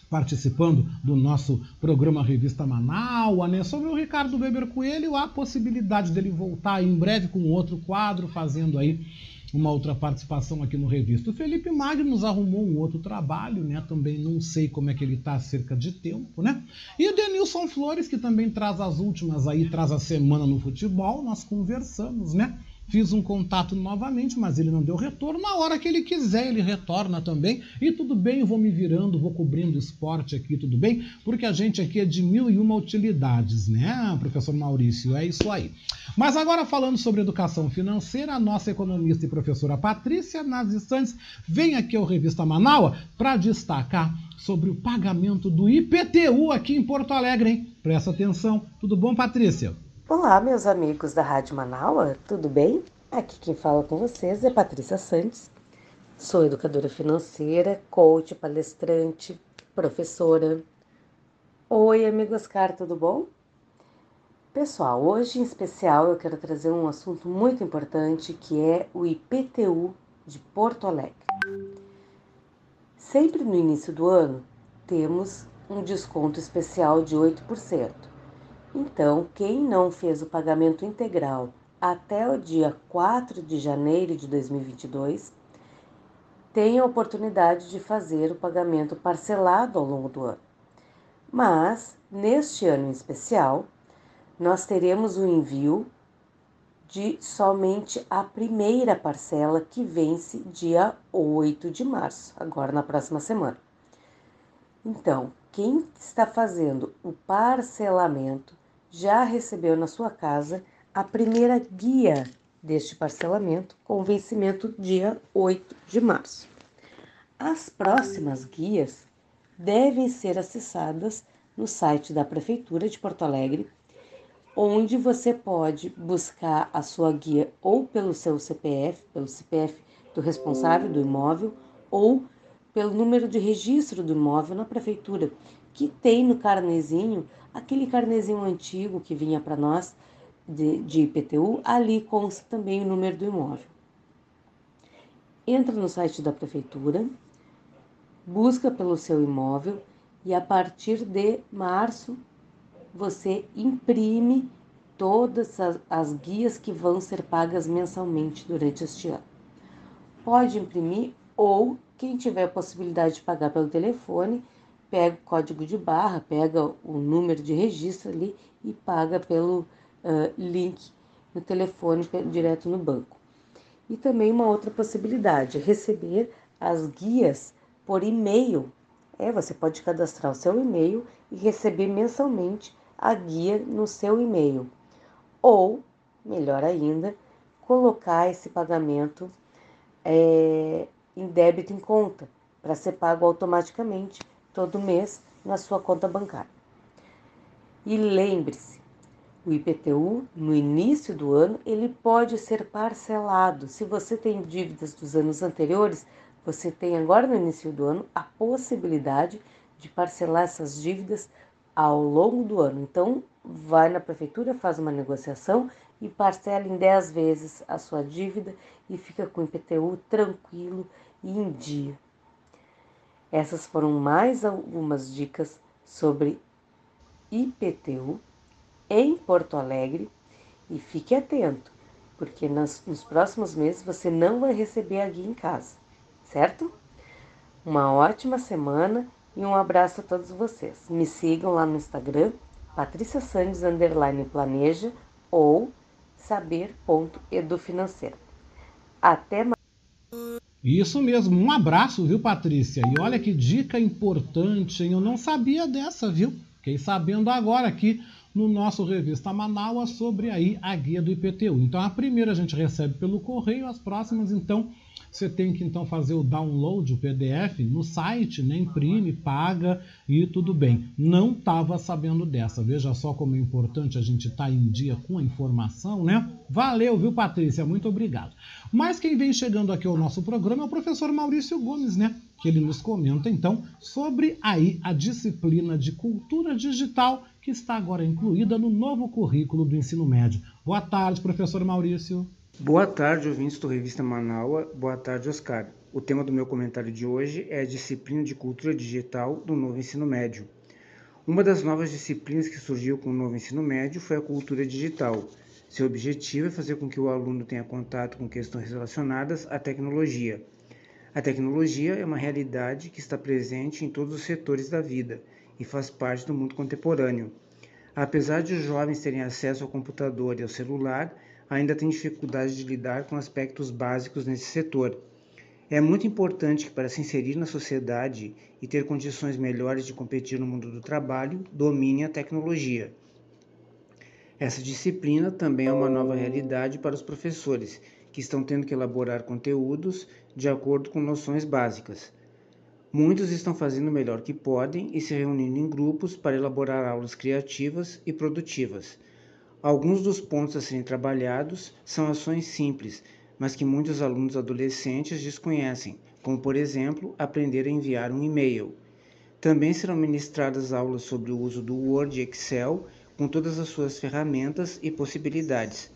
participando do nosso programa Revista Manaus, né? Sobre o Ricardo Weber Coelho, a possibilidade dele voltar em breve com outro quadro, fazendo aí uma outra participação aqui no Revista. O Felipe Magnus arrumou um outro trabalho, né? Também não sei como é que ele está acerca de tempo, né? E o Denilson Flores, que também traz as últimas aí, traz a semana no futebol, nós conversamos, né? Fiz um contato novamente, mas ele não deu retorno. Na hora que ele quiser, ele retorna também. E tudo bem, vou me virando, vou cobrindo esporte aqui, tudo bem? Porque a gente aqui é de mil e uma utilidades, né, professor Maurício? É isso aí. Mas agora falando sobre educação financeira, a nossa economista e professora Patrícia Nazis Santos vem aqui ao Revista Manaua para destacar sobre o pagamento do IPTU aqui em Porto Alegre, hein? Presta atenção. Tudo bom, Patrícia? Olá, meus amigos da Rádio Manaua, tudo bem? Aqui quem fala com vocês é Patrícia Santos. Sou educadora financeira, coach, palestrante, professora. Oi, amigo Oscar, tudo bom? Pessoal, hoje em especial eu quero trazer um assunto muito importante que é o IPTU de Porto Alegre. Sempre no início do ano temos um desconto especial de 8%. Então, quem não fez o pagamento integral até o dia 4 de janeiro de 2022 tem a oportunidade de fazer o pagamento parcelado ao longo do ano. Mas, neste ano em especial, nós teremos o envio de somente a primeira parcela que vence dia 8 de março, agora na próxima semana. Então, quem está fazendo o parcelamento já recebeu na sua casa a primeira guia deste parcelamento com vencimento dia 8 de março. As próximas guias devem ser acessadas no site da Prefeitura de Porto Alegre, onde você pode buscar a sua guia ou pelo seu CPF, pelo CPF do responsável do imóvel, ou pelo número de registro do imóvel na prefeitura, que tem no carnezinho, aquele carnezinho antigo que vinha para nós de, de IPTU, ali consta também o número do imóvel. Entra no site da prefeitura, busca pelo seu imóvel e a partir de março você imprime todas as, as guias que vão ser pagas mensalmente durante este ano. Pode imprimir ou quem tiver a possibilidade de pagar pelo telefone, pega o código de barra, pega o número de registro ali e paga pelo uh, link no telefone direto no banco. E também uma outra possibilidade, receber as guias por e-mail. É, você pode cadastrar o seu e-mail e receber mensalmente a guia no seu e-mail. Ou, melhor ainda, colocar esse pagamento é, em débito em conta, para ser pago automaticamente todo mês na sua conta bancária. E lembre-se, o IPTU, no início do ano, ele pode ser parcelado. Se você tem dívidas dos anos anteriores, você tem agora no início do ano a possibilidade de parcelar essas dívidas ao longo do ano. Então, vai na prefeitura, faz uma negociação e parcela em 10 vezes a sua dívida e fica com o IPTU tranquilo e em dia. Essas foram mais algumas dicas sobre IPTU em Porto Alegre e fique atento, porque nas, nos próximos meses você não vai receber a guia em casa, certo? Uma ótima semana e um abraço a todos vocês. Me sigam lá no Instagram, Patrícia Sandes underline planeja ou saber.edufinanceiro. Até mais. Isso mesmo, um abraço, viu, Patrícia? E olha que dica importante, hein? Eu não sabia dessa, viu? Fiquei sabendo agora aqui no nosso Revista Manaus sobre aí a guia do IPTU. Então a primeira a gente recebe pelo correio, as próximas então você tem que então fazer o download, o PDF, no site, né? imprime, paga e tudo bem. Não estava sabendo dessa. Veja só como é importante a gente estar tá em dia com a informação, né? Valeu, viu, Patrícia? Muito obrigado. Mas quem vem chegando aqui ao nosso programa é o professor Maurício Gomes, né? Que ele nos comenta então sobre aí a disciplina de cultura digital que está agora incluída no novo currículo do ensino médio. Boa tarde, professor Maurício. Boa tarde, ouvintes do Revista Manaua. Boa tarde, Oscar. O tema do meu comentário de hoje é a disciplina de cultura digital do novo ensino médio. Uma das novas disciplinas que surgiu com o novo ensino médio foi a cultura digital. Seu objetivo é fazer com que o aluno tenha contato com questões relacionadas à tecnologia. A tecnologia é uma realidade que está presente em todos os setores da vida e faz parte do mundo contemporâneo. Apesar de os jovens terem acesso ao computador e ao celular, ainda tem dificuldade de lidar com aspectos básicos nesse setor. É muito importante que, para se inserir na sociedade e ter condições melhores de competir no mundo do trabalho, domine a tecnologia. Essa disciplina também é uma nova realidade para os professores, que estão tendo que elaborar conteúdos de acordo com noções básicas. Muitos estão fazendo o melhor que podem e se reunindo em grupos para elaborar aulas criativas e produtivas Alguns dos pontos a serem trabalhados são ações simples, mas que muitos alunos adolescentes desconhecem, como, por exemplo, aprender a enviar um e-mail. Também serão ministradas aulas sobre o uso do Word e Excel, com todas as suas ferramentas e possibilidades.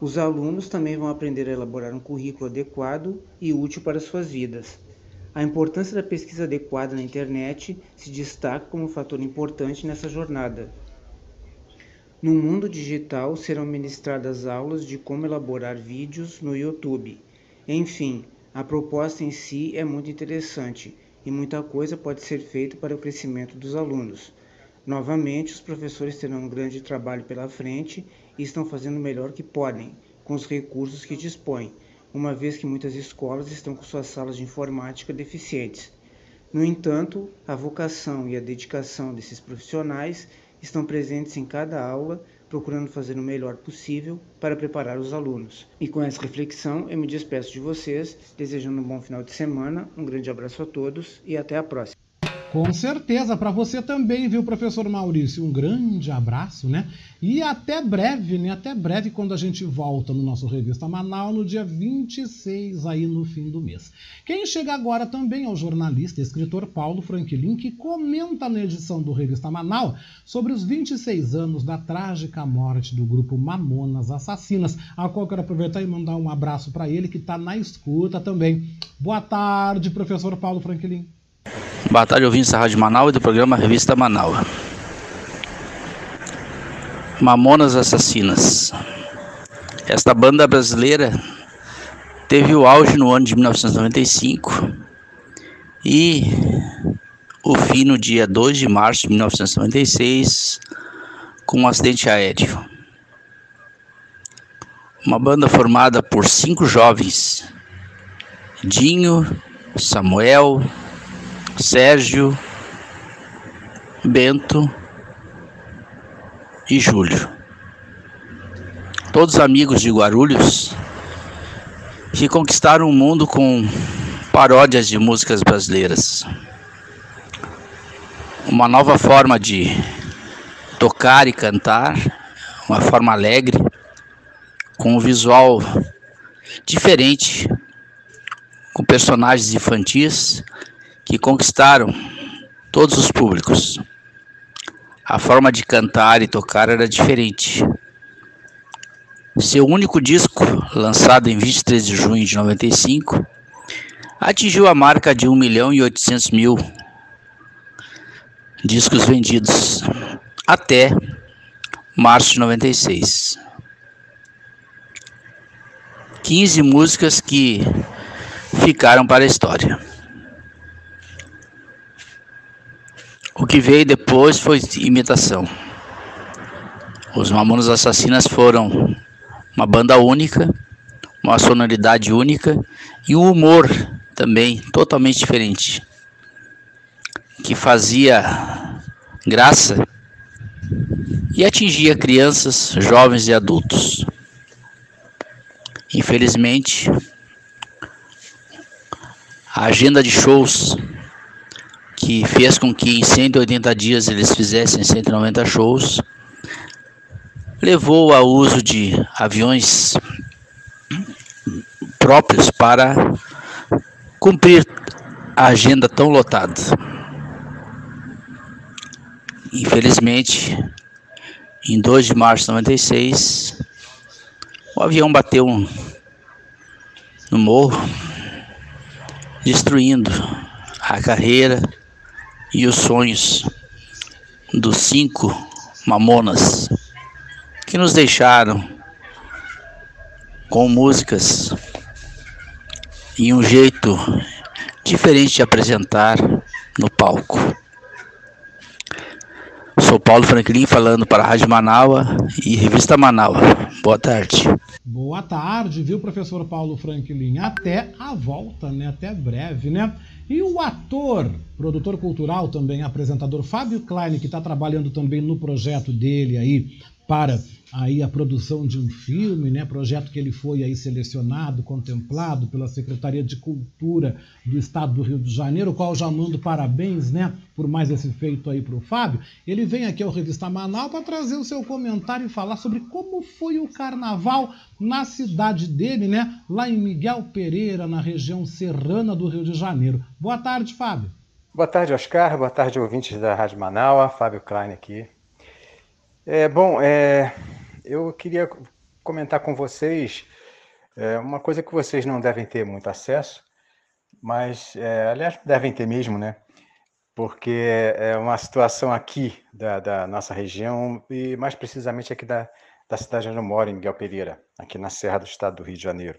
Os alunos também vão aprender a elaborar um currículo adequado e útil para suas vidas. A importância da pesquisa adequada na internet se destaca como um fator importante nessa jornada. No mundo digital serão ministradas aulas de como elaborar vídeos no YouTube. Enfim, a proposta em si é muito interessante e muita coisa pode ser feita para o crescimento dos alunos. Novamente, os professores terão um grande trabalho pela frente e estão fazendo o melhor que podem, com os recursos que dispõe, uma vez que muitas escolas estão com suas salas de informática deficientes. No entanto, a vocação e a dedicação desses profissionais estão presentes em cada aula, procurando fazer o melhor possível para preparar os alunos. E com essa reflexão, eu me despeço de vocês, desejando um bom final de semana, um grande abraço a todos e até a próxima. Com certeza, para você também, viu, professor Maurício? Um grande abraço, né? E até breve, né? Até breve, quando a gente volta no nosso Revista Manaus, no dia 26, aí no fim do mês. Quem chega agora também é o jornalista e escritor Paulo Franklin, que comenta na edição do Revista Manaus sobre os 26 anos da trágica morte do grupo Mamonas Assassinas, a qual eu quero aproveitar e mandar um abraço para ele, que está na escuta também. Boa tarde, professor Paulo Franklin. Boa tarde, ouvintes da Rádio Manaus e do programa Revista Manaus. Mamonas Assassinas. Esta banda brasileira teve o auge no ano de 1995 e o fim no dia 2 de março de 1996 com um acidente aéreo. Uma banda formada por cinco jovens: Dinho, Samuel, Sérgio, Bento e Júlio. Todos amigos de Guarulhos que conquistaram o mundo com paródias de músicas brasileiras. Uma nova forma de tocar e cantar, uma forma alegre, com um visual diferente, com personagens infantis que conquistaram todos os públicos. A forma de cantar e tocar era diferente. Seu único disco, lançado em 23 de junho de 95, atingiu a marca de 1 milhão e 800 mil discos vendidos até março de 96. 15 músicas que ficaram para a história. O que veio depois foi imitação. Os Mamonas Assassinas foram uma banda única, uma sonoridade única e um humor também totalmente diferente, que fazia graça e atingia crianças, jovens e adultos. Infelizmente, a agenda de shows que fez com que em 180 dias eles fizessem 190 shows, levou ao uso de aviões próprios para cumprir a agenda tão lotada. Infelizmente, em 2 de março de 96, o avião bateu no morro, destruindo a carreira e os sonhos dos cinco mamonas que nos deixaram com músicas e um jeito diferente de apresentar no palco. Sou Paulo Franklin falando para a Rádio Manaua e Revista Manaua. Boa tarde. Boa tarde, viu, professor Paulo Franklin? Até a volta, né? Até breve, né? E o ator, produtor cultural também, apresentador Fábio Klein, que está trabalhando também no projeto dele aí para aí a produção de um filme, né? Projeto que ele foi aí selecionado, contemplado pela Secretaria de Cultura do Estado do Rio de Janeiro, o qual já mando parabéns, né? Por mais esse feito aí para o Fábio. Ele vem aqui ao Revista Manaus para trazer o seu comentário e falar sobre como foi o Carnaval na cidade dele, né? Lá em Miguel Pereira, na região serrana do Rio de Janeiro. Boa tarde, Fábio. Boa tarde, Oscar. Boa tarde, ouvintes da Rádio Manaus. Fábio Klein aqui. É, bom, é, eu queria comentar com vocês é, uma coisa que vocês não devem ter muito acesso, mas, é, aliás, devem ter mesmo, né? Porque é uma situação aqui da, da, nossa região, e mais precisamente aqui da, da cidade onde eu moro, em Miguel Pereira, aqui na Serra do Estado do Rio de Janeiro.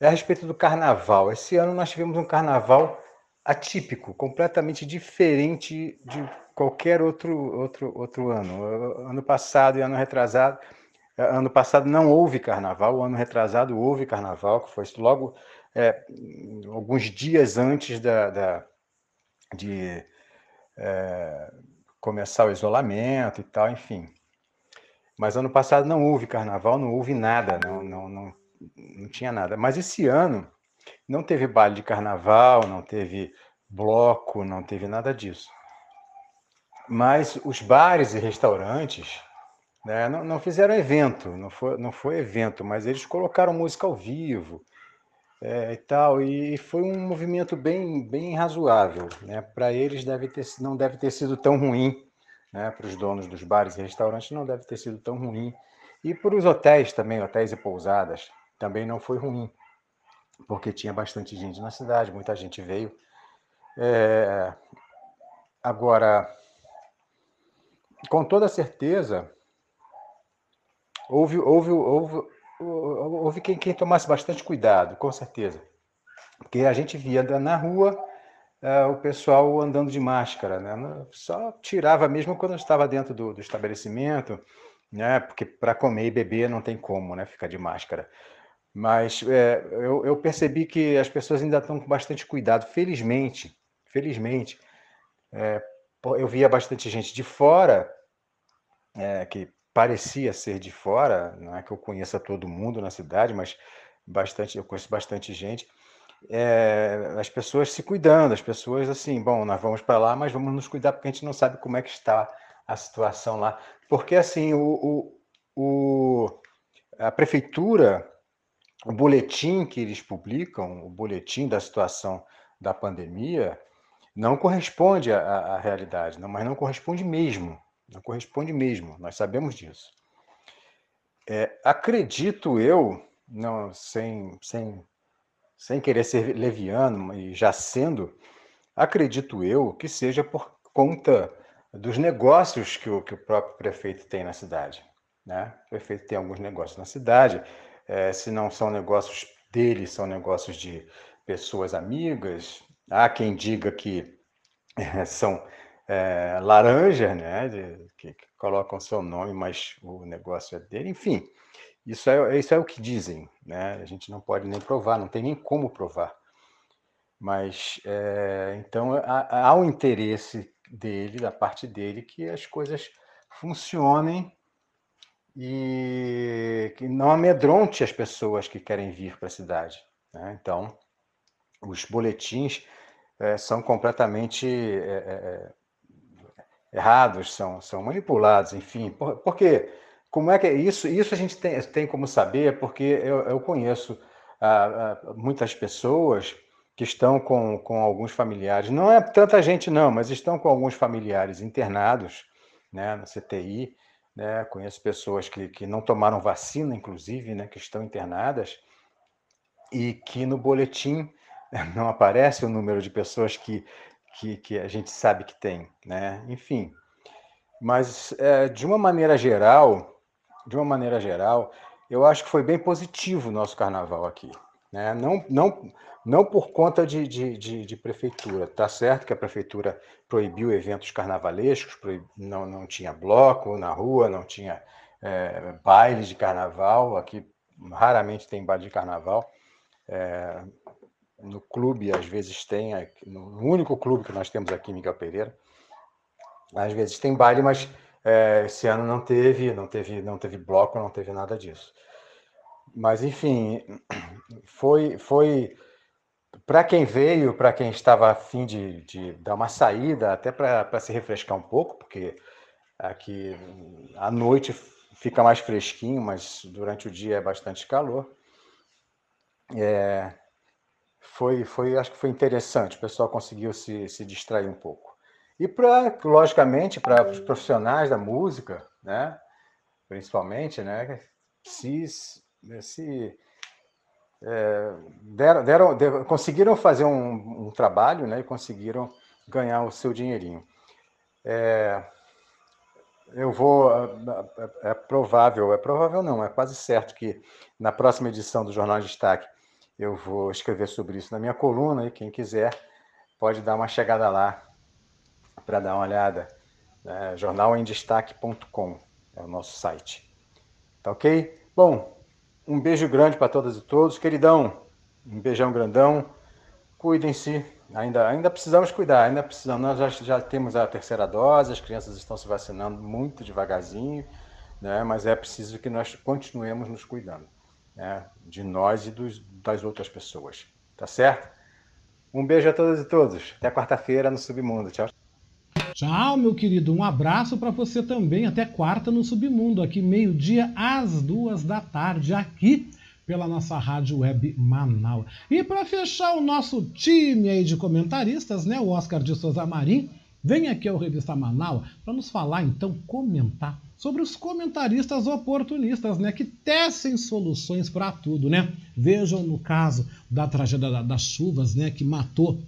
É a respeito do carnaval. Esse ano nós tivemos um carnaval atípico, completamente diferente de qualquer outro, outro, outro ano. Ano passado e ano retrasado, Ano passado não houve carnaval, ano retrasado houve carnaval, que foi logo é, alguns dias antes da, da de é, começar o isolamento e tal, enfim. Mas ano passado não houve carnaval, não houve nada, não, não, não, não tinha nada. Mas esse ano não teve baile de carnaval, não teve bloco, não teve nada disso. Mas os bares e restaurantes né, não, não, fizeram evento, não foi, não foi evento, mas eles colocaram música ao vivo é, e tal, e foi um movimento bem, bem razoável. Né? Para eles deve ter, não deve ter sido tão ruim né, para os donos dos bares e restaurantes não deve ter sido tão ruim. E para os hotéis também, hotéis e pousadas, também não foi ruim, porque tinha bastante gente na cidade, muita gente veio. É... Agora, com toda certeza, houve, houve, houve, houve quem, quem tomasse bastante cuidado, com certeza. Porque a gente via na rua é, o pessoal andando de máscara, né? Só tirava mesmo quando estava dentro do, do estabelecimento, né? Porque para comer e beber não tem como, né? Ficar de máscara. Mas é, eu, eu, percebi que as pessoas ainda estão com bastante cuidado, felizmente, felizmente. É, eu via bastante gente de fora, é, que parecia ser de fora, não é que eu conheça todo mundo na cidade, mas bastante, eu conheço bastante gente é, as pessoas se cuidando, as pessoas assim, bom, nós vamos para lá, mas vamos nos cuidar porque a gente não sabe como é que está a situação lá. Porque assim, o, o, o a prefeitura, o boletim que eles publicam, o boletim da situação da pandemia, não corresponde à, à realidade, não, mas não corresponde mesmo, não corresponde mesmo, nós sabemos disso. É, acredito eu, não, sem, sem sem querer ser leviano e já sendo, acredito eu que seja por conta dos negócios que o, que o próprio prefeito tem na cidade. Né? O prefeito tem alguns negócios na cidade, é, se não são negócios dele, são negócios de pessoas amigas. Há quem diga que são é, laranjas, né? De, que, que colocam seu nome, mas o negócio é dele. Enfim, isso é, isso é o que dizem, né? A gente não pode nem provar, não tem nem como provar. Mas, é, então, há, há um interesse dele, da parte dele, que as coisas funcionem e que não amedronte as pessoas que querem vir para a cidade. Né? Então, os boletins é, são completamente é, é, errados, são, são manipulados, enfim. Por, por quê? Como é que é isso? Isso a gente tem, tem como saber, porque eu, eu conheço ah, muitas pessoas que estão com, com alguns familiares, não é tanta gente não, mas estão com alguns familiares internados né, na CTI, né, conheço pessoas que, que não tomaram vacina, inclusive, né, que estão internadas, e que no boletim não aparece o número de pessoas que, que, que a gente sabe que tem, né? Enfim, mas é, de uma maneira geral, de uma maneira geral, eu acho que foi bem positivo o nosso carnaval aqui. Né? Não, não, não por conta de, de, de, de prefeitura. Tá certo que a prefeitura proibiu eventos carnavalescos, proib... não, não tinha bloco na rua, não tinha é, baile de carnaval. Aqui raramente tem baile de carnaval. É, no clube, às vezes tem, no único clube que nós temos aqui, Miguel Pereira, às vezes tem baile, mas é, esse ano não teve, não teve, não teve bloco, não teve nada disso. Mas enfim, foi, foi para quem veio, para quem estava afim de, de dar uma saída, até para se refrescar um pouco, porque aqui à noite fica mais fresquinho, mas durante o dia é bastante calor. É, foi, foi, acho que foi interessante, o pessoal conseguiu se, se distrair um pouco. E, para, logicamente, para os profissionais da música, né? principalmente, né? se, se é, deram, deram, deram, conseguiram fazer um, um, trabalho né? e conseguiram ganhar o seu dinheirinho. É, eu vou. É, é provável, é provável não, é quase certo que na próxima edição do Jornal de Destaque eu vou escrever sobre isso na minha coluna e quem quiser pode dar uma chegada lá para dar uma olhada. É, jornalemdestaque.com é o nosso site. Tá ok? Bom, um beijo grande para todas e todos. Queridão, um beijão grandão. Cuidem-se. Ainda, ainda precisamos cuidar, ainda precisamos. Nós já, já temos a terceira dose, as crianças estão se vacinando muito devagarzinho, né? mas é preciso que nós continuemos nos cuidando né? de nós e dos, das outras pessoas. Tá certo? Um beijo a todas e todos. Até quarta-feira no Submundo. Tchau. Tchau, meu querido. Um abraço para você também. Até quarta no Submundo, aqui meio-dia às duas da tarde, aqui pela nossa rádio web Manaus. E para fechar o nosso time aí de comentaristas, né, o Oscar de Souza Marim, vem aqui ao Revista Manaus para nos falar, então, comentar sobre os comentaristas oportunistas, né, que tecem soluções para tudo, né? Vejam no caso da tragédia das chuvas, né, que matou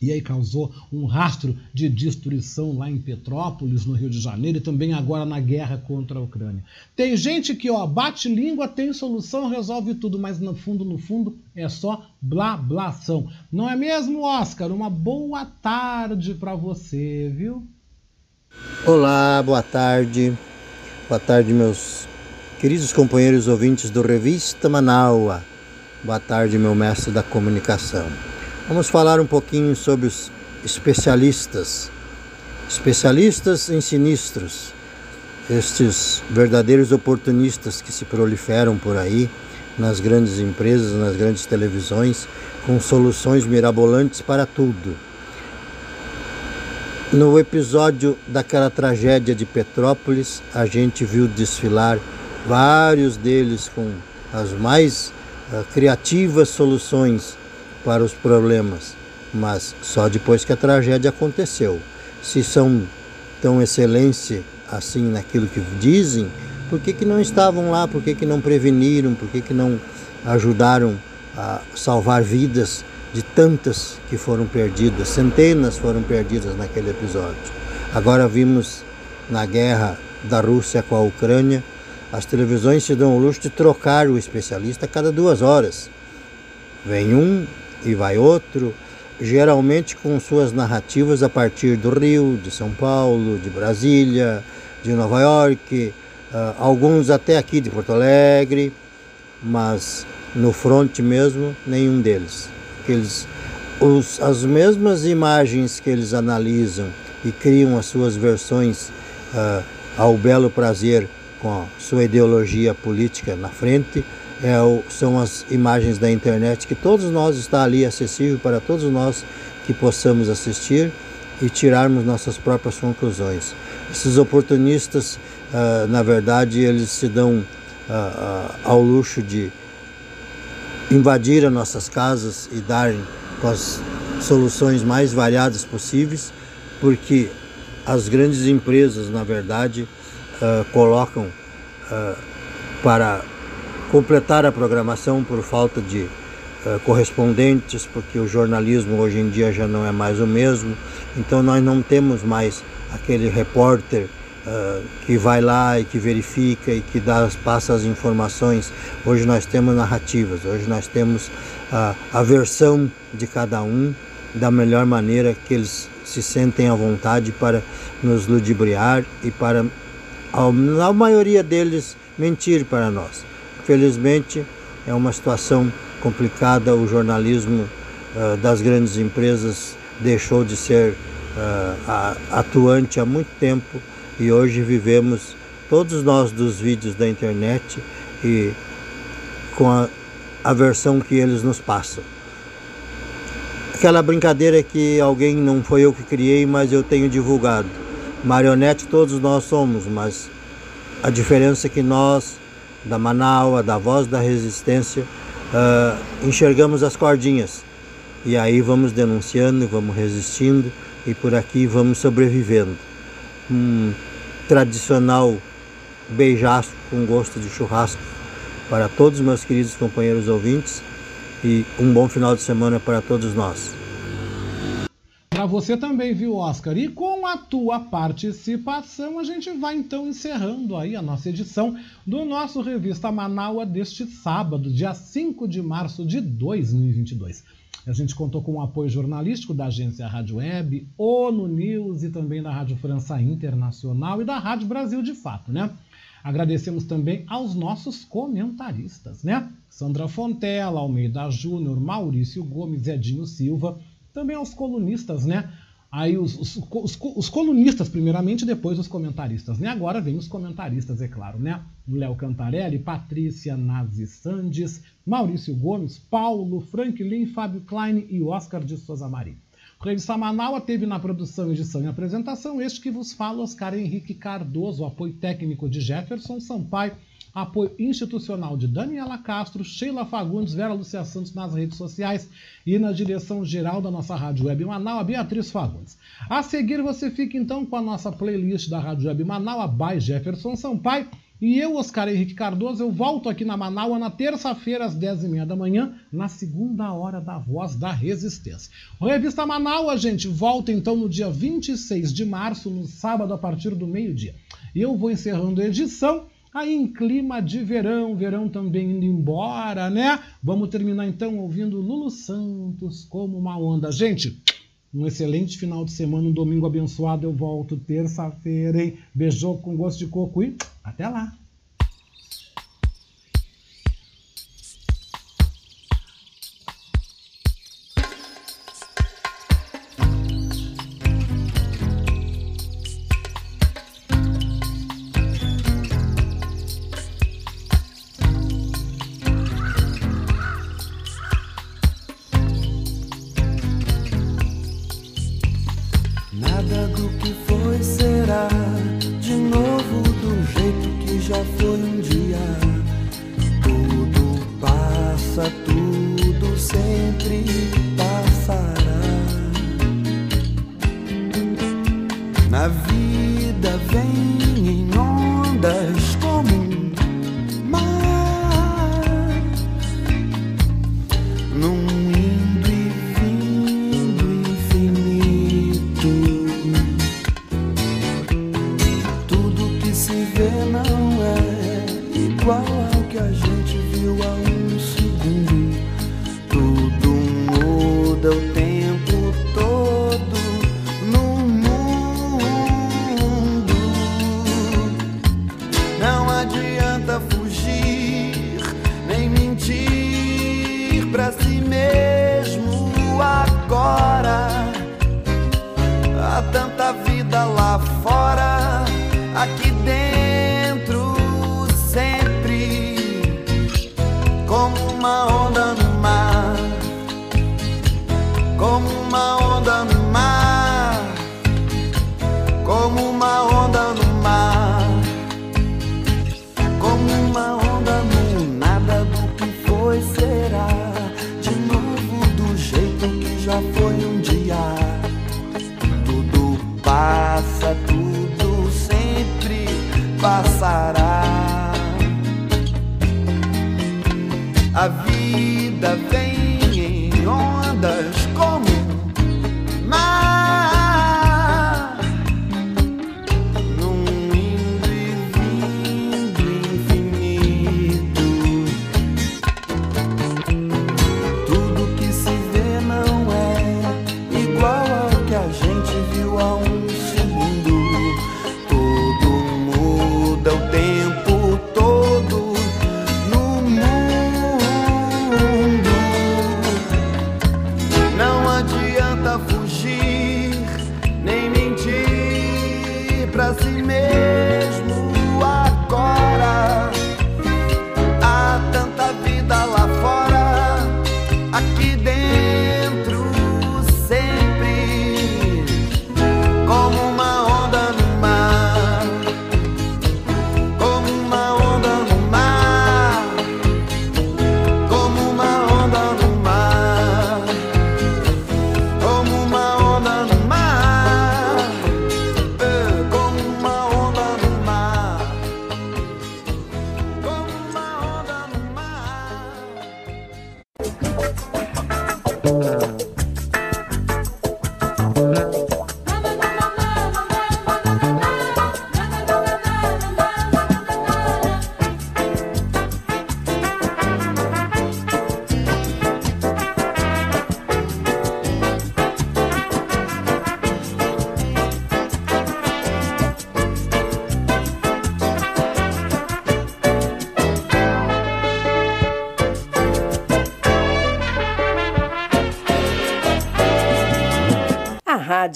e aí causou um rastro de destruição lá em Petrópolis, no Rio de Janeiro, e também agora na guerra contra a Ucrânia. Tem gente que, ó, bate língua, tem solução, resolve tudo, mas no fundo, no fundo, é só blablação. Não é mesmo, Oscar? Uma boa tarde para você, viu? Olá, boa tarde. Boa tarde, meus queridos companheiros ouvintes do Revista Manaua. Boa tarde, meu mestre da comunicação. Vamos falar um pouquinho sobre os especialistas. Especialistas em sinistros. Estes verdadeiros oportunistas que se proliferam por aí nas grandes empresas, nas grandes televisões, com soluções mirabolantes para tudo. No episódio daquela tragédia de Petrópolis, a gente viu desfilar vários deles com as mais uh, criativas soluções para os problemas, mas só depois que a tragédia aconteceu. Se são tão excelentes assim naquilo que dizem, por que, que não estavam lá? Por que, que não preveniram? Por que, que não ajudaram a salvar vidas de tantas que foram perdidas? Centenas foram perdidas naquele episódio. Agora vimos na guerra da Rússia com a Ucrânia, as televisões se dão o luxo de trocar o especialista a cada duas horas. Vem um e vai outro, geralmente com suas narrativas a partir do Rio, de São Paulo, de Brasília, de Nova York, uh, alguns até aqui de Porto Alegre, mas no front mesmo, nenhum deles. Eles, os, as mesmas imagens que eles analisam e criam as suas versões uh, ao belo prazer com a sua ideologia política na frente, é são as imagens da internet que todos nós está ali acessível para todos nós que possamos assistir e tirarmos nossas próprias conclusões. Esses oportunistas, uh, na verdade, eles se dão uh, uh, ao luxo de invadir as nossas casas e darem com as soluções mais variadas possíveis, porque as grandes empresas, na verdade, colocam para completar a programação por falta de uh, correspondentes, porque o jornalismo hoje em dia já não é mais o mesmo. Então nós não temos mais aquele repórter uh, que vai lá e que verifica e que dá, passa as informações. Hoje nós temos narrativas, hoje nós temos uh, a versão de cada um da melhor maneira que eles se sentem à vontade para nos ludibriar e para, a maioria deles, mentir para nós. Felizmente, é uma situação complicada. O jornalismo uh, das grandes empresas deixou de ser uh, atuante há muito tempo e hoje vivemos todos nós dos vídeos da internet e com a, a versão que eles nos passam. Aquela brincadeira que alguém não foi eu que criei, mas eu tenho divulgado. Marionete todos nós somos, mas a diferença é que nós da Manaus, da Voz da Resistência, uh, enxergamos as cordinhas. E aí vamos denunciando, vamos resistindo e por aqui vamos sobrevivendo. Um tradicional beijaço com gosto de churrasco para todos os meus queridos companheiros ouvintes e um bom final de semana para todos nós. Para você também, viu, Oscar? E com a tua participação, a gente vai então encerrando aí a nossa edição do nosso Revista Manaua deste sábado, dia 5 de março de 2022. A gente contou com o apoio jornalístico da agência Rádio Web, ONU News e também da Rádio França Internacional e da Rádio Brasil de Fato, né? Agradecemos também aos nossos comentaristas, né? Sandra Fontela, Almeida Júnior, Maurício Gomes, Edinho Silva, também aos colunistas, né? Aí os, os, os, os, colunistas, primeiramente, depois os comentaristas, né? Agora vem os comentaristas, é claro, né? Léo Cantarelli, Patrícia Nazi Sandes, Maurício Gomes, Paulo, Franklin, Fábio Klein e Oscar de Souza Maria. O Revista Manaua teve na produção, edição e apresentação este que vos fala, Oscar Henrique Cardoso, apoio técnico de Jefferson Sampaio, apoio institucional de Daniela Castro, Sheila Fagundes, Vera Lucia Santos nas redes sociais e na direção geral da nossa Rádio Web Manaus, Beatriz Fagundes. A seguir você fica então com a nossa playlist da Rádio Web Manaus, by Jefferson Sampaio, e eu, Oscar Henrique Cardoso, eu volto aqui na Manaua na terça-feira, às 10h30 da manhã, na segunda hora da Voz da Resistência. O Revista Manaua, gente, volta então no dia 26 de março, no sábado, a partir do meio-dia. Eu vou encerrando a edição aí em clima de verão, verão também indo embora, né? Vamos terminar então ouvindo Lulu Santos como uma onda. Gente, um excelente final de semana, um domingo abençoado. Eu volto terça-feira, hein? Beijou com gosto de coco e até lá! passará. A vida vem.